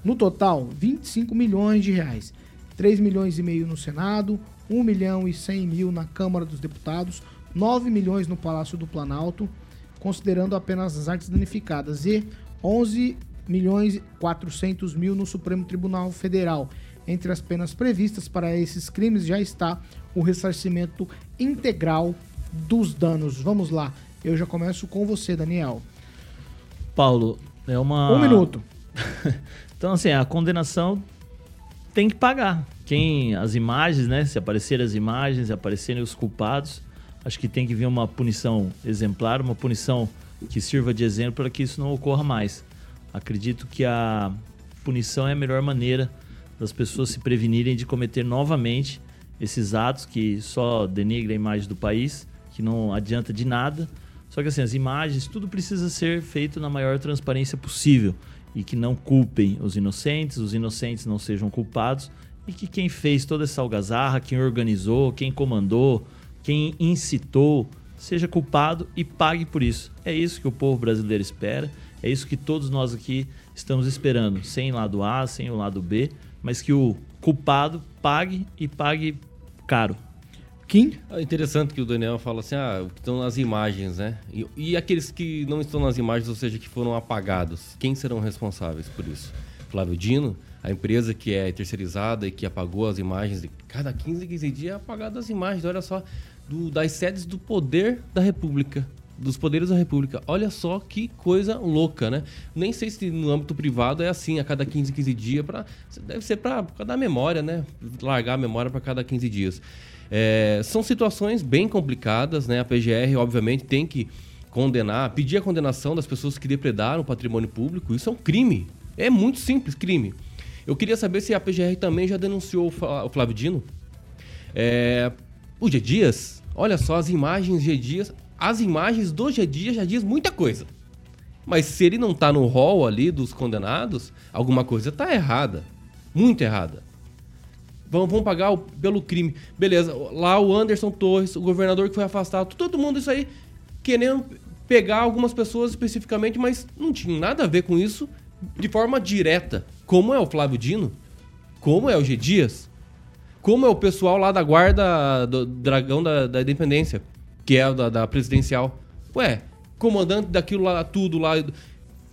No total, 25 milhões de reais. 3 milhões e meio no Senado, 1 milhão e 100 mil na Câmara dos Deputados, 9 milhões no Palácio do Planalto, considerando apenas as artes danificadas, e 11 milhões e 400 mil no Supremo Tribunal Federal. Entre as penas previstas para esses crimes já está o ressarcimento integral dos danos. Vamos lá, eu já começo com você, Daniel. Paulo, é uma. Um minuto. [laughs] então, assim, a condenação tem que pagar. Quem. As imagens, né? Se aparecerem as imagens, se aparecerem os culpados, acho que tem que vir uma punição exemplar, uma punição que sirva de exemplo para que isso não ocorra mais. Acredito que a punição é a melhor maneira das pessoas se prevenirem de cometer novamente esses atos que só denigram a imagem do país, que não adianta de nada. Só que assim, as imagens, tudo precisa ser feito na maior transparência possível e que não culpem os inocentes, os inocentes não sejam culpados e que quem fez toda essa algazarra, quem organizou, quem comandou quem incitou, seja culpado e pague por isso. É isso que o povo brasileiro espera, é isso que todos nós aqui estamos esperando, sem lado A, sem o lado B, mas que o culpado pague e pague caro. Kim? É interessante que o Daniel fala assim, ah, o que estão nas imagens, né? E, e aqueles que não estão nas imagens, ou seja, que foram apagados, quem serão responsáveis por isso? Flávio Dino, a empresa que é terceirizada e que apagou as imagens, de cada 15, 15 dias é apagado as imagens, olha só, do- das sedes do poder da República. Dos poderes da República. Olha só que coisa louca, né? Nem sei se no âmbito privado é assim, a cada 15, 15 dias. Pra, deve ser para dar memória, né? Largar a memória para cada 15 dias. É, são situações bem complicadas, né? A PGR, obviamente, tem que condenar, pedir a condenação das pessoas que depredaram o patrimônio público. Isso é um crime. É muito simples, crime. Eu queria saber se a PGR também já denunciou o Flávio Dino. É, o G Dias, olha só, as imagens G Dias, as imagens do G Dias já diz muita coisa. Mas se ele não tá no rol ali dos condenados, alguma coisa tá errada. Muito errada. Vão, vão pagar o- pelo crime. Beleza, lá o Anderson Torres, o governador que foi afastado, todo mundo isso aí querendo pegar algumas pessoas especificamente, mas não tinha nada a ver com isso de forma direta. Como é o Flávio Dino? Como é o G Dias? Como é o pessoal lá da guarda do Dragão da, da Independência, que é o da, da presidencial? Ué, comandante daquilo lá, tudo lá,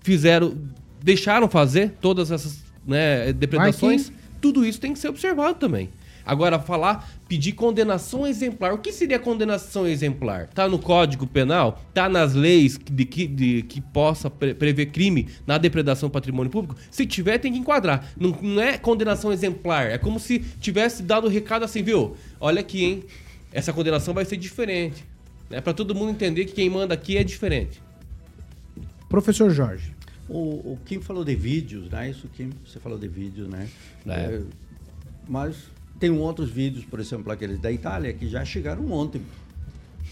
fizeram, deixaram fazer todas essas né, depredações? Tudo isso tem que ser observado também. Agora, falar, pedir condenação exemplar. O que seria condenação exemplar? Tá no Código Penal? Tá nas leis de que, de, que possa pre- prever crime na depredação do patrimônio público? Se tiver, tem que enquadrar. Não, não é condenação exemplar. É como se tivesse dado o recado assim, viu? Olha aqui, hein? Essa condenação vai ser diferente. É para todo mundo entender que quem manda aqui é diferente. Professor Jorge. O, o Kim falou de vídeos, né? Isso, Kim, você falou de vídeos, né? É. mas tem outros vídeos, por exemplo, aqueles da Itália, que já chegaram ontem,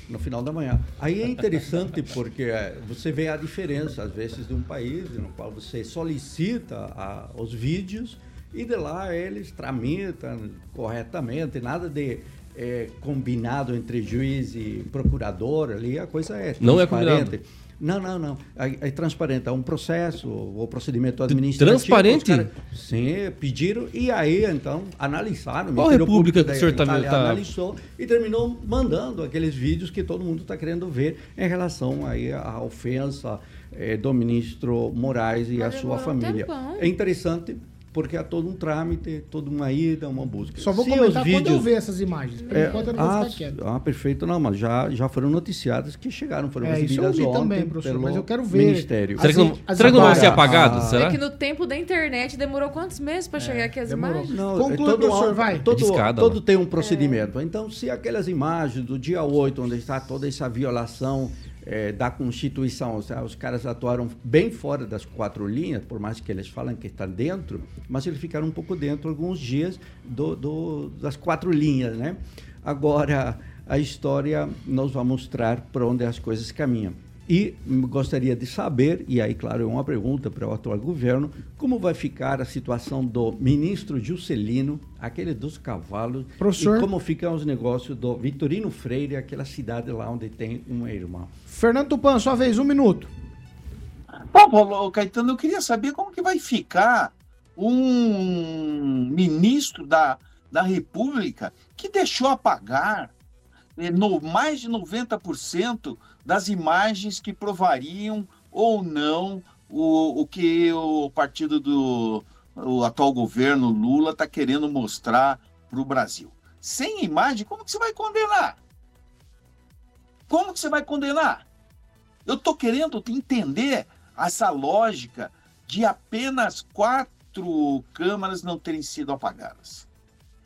no final da manhã. Aí é interessante porque eh, você vê a diferença, às vezes, de um país no qual você solicita a- os vídeos e de lá eles tramitam corretamente, nada de eh, combinado entre juiz e procurador ali, a coisa é Não é combinado. Não, não, não. É, é transparente. É um processo, o procedimento administrativo. transparente? caras- sim, pediram e aí, então, analisaram. o Qual república que o senhor tá- Itália tá- analisou e terminou mandando aqueles vídeos que todo mundo está querendo ver em relação aí à ofensa eh, do ministro Moraes e Mas a sua um família. tempão. É interessante porque há todo um trâmite, toda uma ida, uma busca. Só vou Se comentar os quando eu vídeos- ver essas imagens. Por é, enquanto eu não vou ah, ficar quieto. ah, perfeito. Não, mas já, já foram noticiadas que chegaram, foram É, isso eu vi ontem também, professor, pelo mas eu quero ver. Ministério. Será que não- As- será que não vão ser apagados? Ah, Será? É que no tempo da internet demorou quantos meses para chegar aqui as demorou. imagens? Não, Conclui, é todo, professor, vai. Todo, Discada, todo mano. tem um procedimento. Então, se aquelas imagens do dia 8, onde está toda essa violação eh, da Constituição, seja, os caras atuaram bem fora das quatro linhas, por mais que eles falam que estão dentro, mas eles ficaram um pouco dentro alguns dias do, do- das quatro linhas, né? Agora, a história nos vai mostrar para onde as coisas caminham. E gostaria de saber, e aí, claro, é uma pergunta para o atual governo, como vai ficar a situação do ministro Juscelino, aquele dos cavalos, Professor. e como ficam os negócios do Vitorino Freire, aquela cidade lá onde tem uma irmã. Fernando Tupan, sua vez, um minuto. Bom, Paulo Caetano, eu queria saber como que vai ficar um ministro da, da República que deixou apagar eh, no, mais de 90% das imagens que provariam ou não o, o que o partido do o atual governo Lula está querendo mostrar para o Brasil. Sem imagem, como que você vai condenar? Como que você vai condenar? Eu estou querendo entender essa lógica de apenas quatro câmaras não terem sido apagadas.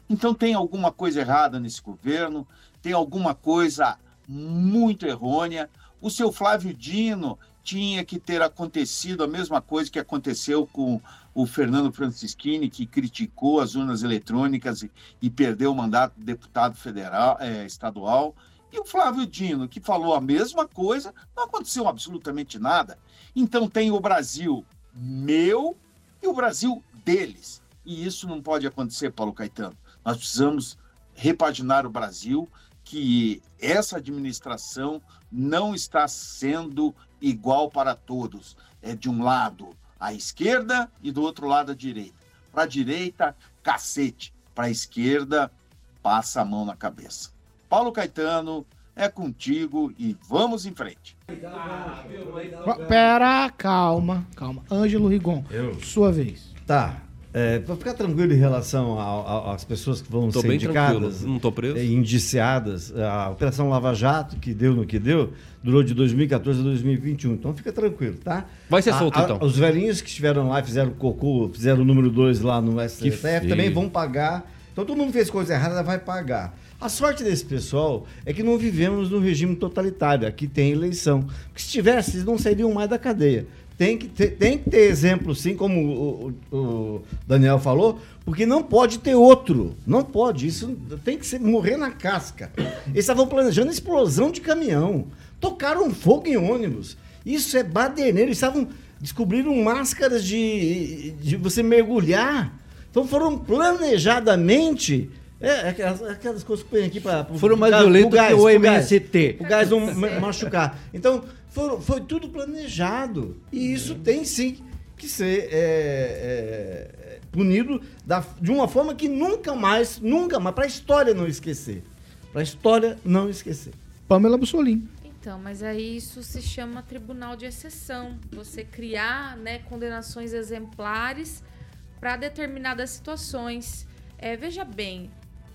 Então tem alguma coisa errada nesse governo, tem alguma coisa muito errônea. O seu Flávio Dino tinha que ter acontecido a mesma coisa que aconteceu com o Fernando Francischini, que criticou as urnas eletrônicas e, e perdeu o mandato de deputado federal, eh, estadual. E o Flávio Dino, que falou a mesma coisa, não aconteceu absolutamente nada. Então tem o Brasil meu e o Brasil deles. E isso não pode acontecer, Paulo Caetano. Nós precisamos repaginar o Brasil, que essa administração não está sendo igual para todos. É de um lado a esquerda e do outro lado a direita. Para a direita, cacete. Para a esquerda, passa a mão na cabeça. Paulo Caetano, é contigo e vamos em frente. Pera, calma, calma. Ângelo Rigon, Eu? sua vez. Tá. É, para ficar tranquilo em relação às pessoas que vão Tô ser indicadas, não tô preso. eh, indiciadas, a Operação Lava Jato, que deu no que deu, durou de 2014 a 2021. Então fica tranquilo, tá? Vai ser A- solto, a- então. Os velhinhos que estiveram lá, fizeram cocô, fizeram o número 2 lá no STF, também vão pagar. Então todo mundo fez coisa errada, vai pagar. A sorte desse pessoal é que não vivemos num regime totalitário. Aqui tem eleição. Porque se tivesse, eles não sairiam mais da cadeia. Tem que ter, tem que ter exemplo, sim, como o, o- Daniel falou, porque não pode ter outro. Não pode. Isso tem que ser, morrer na casca. Eles estavam planejando explosão de caminhão. Tocaram fogo em ônibus. Isso é baderneiro. Eles estavam. Descobriram máscaras de, de você mergulhar. Então foram planejadamente. É, aquelas, aquelas coisas que põem aqui para. Foram mais violentos que o MST. O gás não [laughs] ma- machucar. Então, foram- foi tudo planejado. E isso tem sim que ser é, é, punido da- de uma forma que nunca mais, nunca mais, para a história não esquecer. Para a história não esquecer. Pamela Bussolini. Então, mas aí isso se chama tribunal de exceção. Você criar né, condenações exemplares para determinadas situações. É, veja bem,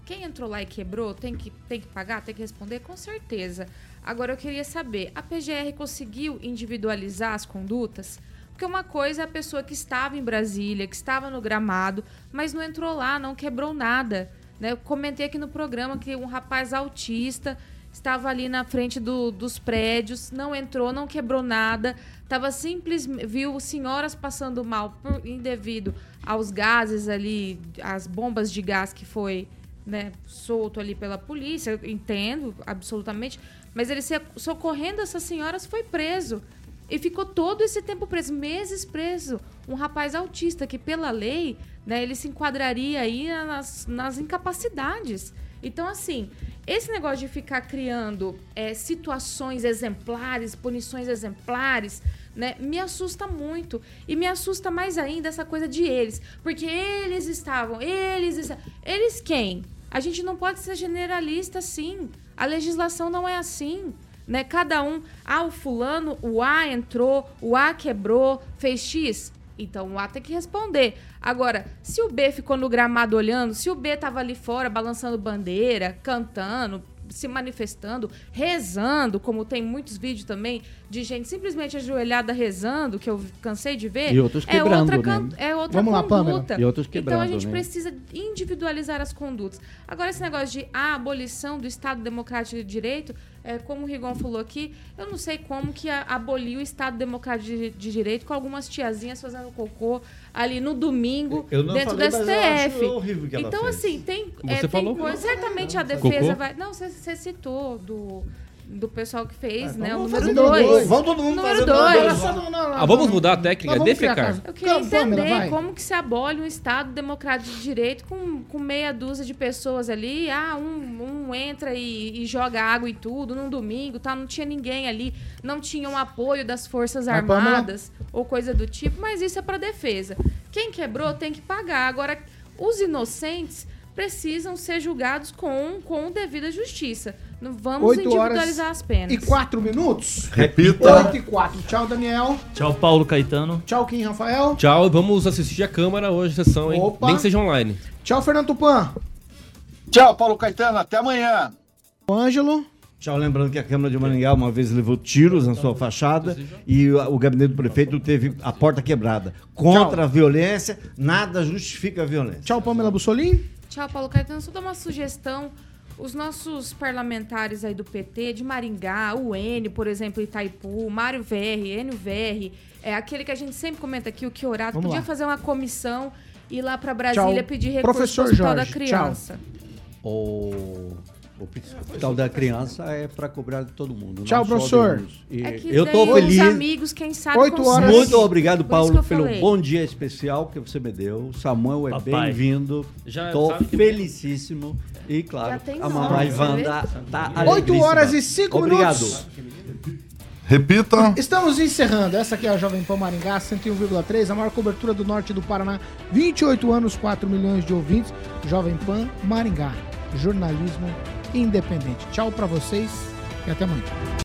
quem entrou lá e quebrou tem que, tem que pagar, tem que responder? Com certeza. Agora eu queria saber, a PGR conseguiu individualizar as condutas? Porque uma coisa é a pessoa que estava em Brasília, que estava no gramado, mas não entrou lá, não quebrou nada. né? Eu comentei aqui no programa que um rapaz autista estava ali na frente do- dos prédios, não entrou, não quebrou nada, estava simples, viu senhoras passando mal por, devido aos gases ali, as bombas de gás que foi né, solto ali pela polícia, entendo absolutamente, mas ele socorrendo essas senhoras foi preso. E ficou todo esse tempo preso, meses preso. Um rapaz autista que, pela lei, né, ele se enquadraria aí nas, nas incapacidades. Então, assim, esse negócio de ficar criando é, situações exemplares, punições exemplares, né, me assusta muito. E me assusta mais ainda essa coisa de eles. Porque eles estavam, eles. Eles quem? A gente não pode ser generalista assim. A legislação não é assim. Né? Cada um, ah, o fulano, o A entrou, o A quebrou, fez X. Então o A tem que responder. Agora, se o B ficou no gramado olhando, se o B tava ali fora balançando bandeira, cantando, se manifestando, rezando, como tem muitos vídeos também de gente simplesmente ajoelhada rezando, que eu cansei de ver. E outros é quebrando, outra, né? é outra Vamos lá, conduta. E outros então a quebrando, gente né? precisa individualizar as condutas. Agora, esse negócio de ah, abolição do Estado Democrático de Direito, é, como o Rigon falou aqui, eu não sei como que a- aboliu o Estado Democrático de, de Direito com algumas tiazinhas fazendo cocô ali no domingo Eu não dentro falei, do mas eu STF. acho horrível o que ela então, fez. assim, tem, Você é, tem falou? coisa. Certamente a defesa Cocô? vai. Não, você citou do. Do pessoal que fez, então né? O vamos número fazer 2. dois. Vamos todo mundo número fazer dois. dois. Ah, vamos mudar a técnica, criar defecar. Eu queria Calma, entender como que se abole um Estado democrático de direito com, com meia dúzia de pessoas ali. Ah, um, um entra e, e joga água e tudo num domingo, tá? Não tinha ninguém ali, não tinha um apoio das Forças Pamela. Armadas ou coisa do tipo, mas isso é para defesa. Quem quebrou tem que pagar. Agora, os inocentes precisam ser julgados com, com devida justiça. Não vamos Oito horas individualizar as penas. E quatro minutos? Repita. Oito e quatro. Tchau, Daniel. Tchau, Paulo Caetano. Tchau, Kim Rafael. Tchau, vamos assistir a Câmara hoje, sessão, hein? Opa. Nem que seja online. Tchau, Fernando Tupan. Tchau, Paulo Caetano. Até amanhã. Ângelo. Tchau, lembrando que a Câmara de Maringá uma vez levou tiros na sua fachada e o, gabinete do prefeito teve a porta quebrada. Contra a violência, nada justifica a violência. Tchau, Pamela Bussolini. Tchau, Paulo Caetano. Só dar uma sugestão. Os nossos parlamentares aí do PT, de Maringá, o N, por exemplo, Itaipu, Mário VR, Enio VR, é aquele que a gente sempre comenta aqui, o Chiorato, Vamos podia lá. fazer uma comissão, ir lá para Brasília Tchau. pedir recurso Professor da Criança. O, o Hospital da Criança é para cobrar de todo mundo. Tchau, professor. E É que eu tô daí feliz. Os amigos, quem sabe, Oito horas. Muito obrigado, Paulo, pelo falei. bom dia especial que você me deu. Samuel é bem-vindo. Já Estou sabe que- felicíssimo. E, claro, a mamãe Wanda tá Oito horas e cinco Obrigado. minutos. Repita. Estamos encerrando. Essa aqui é a Jovem Pan Maringá 101,3, a maior cobertura do norte do Paraná. 28 anos, 4 milhões de ouvintes. Jovem Pan Maringá. Jornalismo independente. Tchau pra vocês e até amanhã.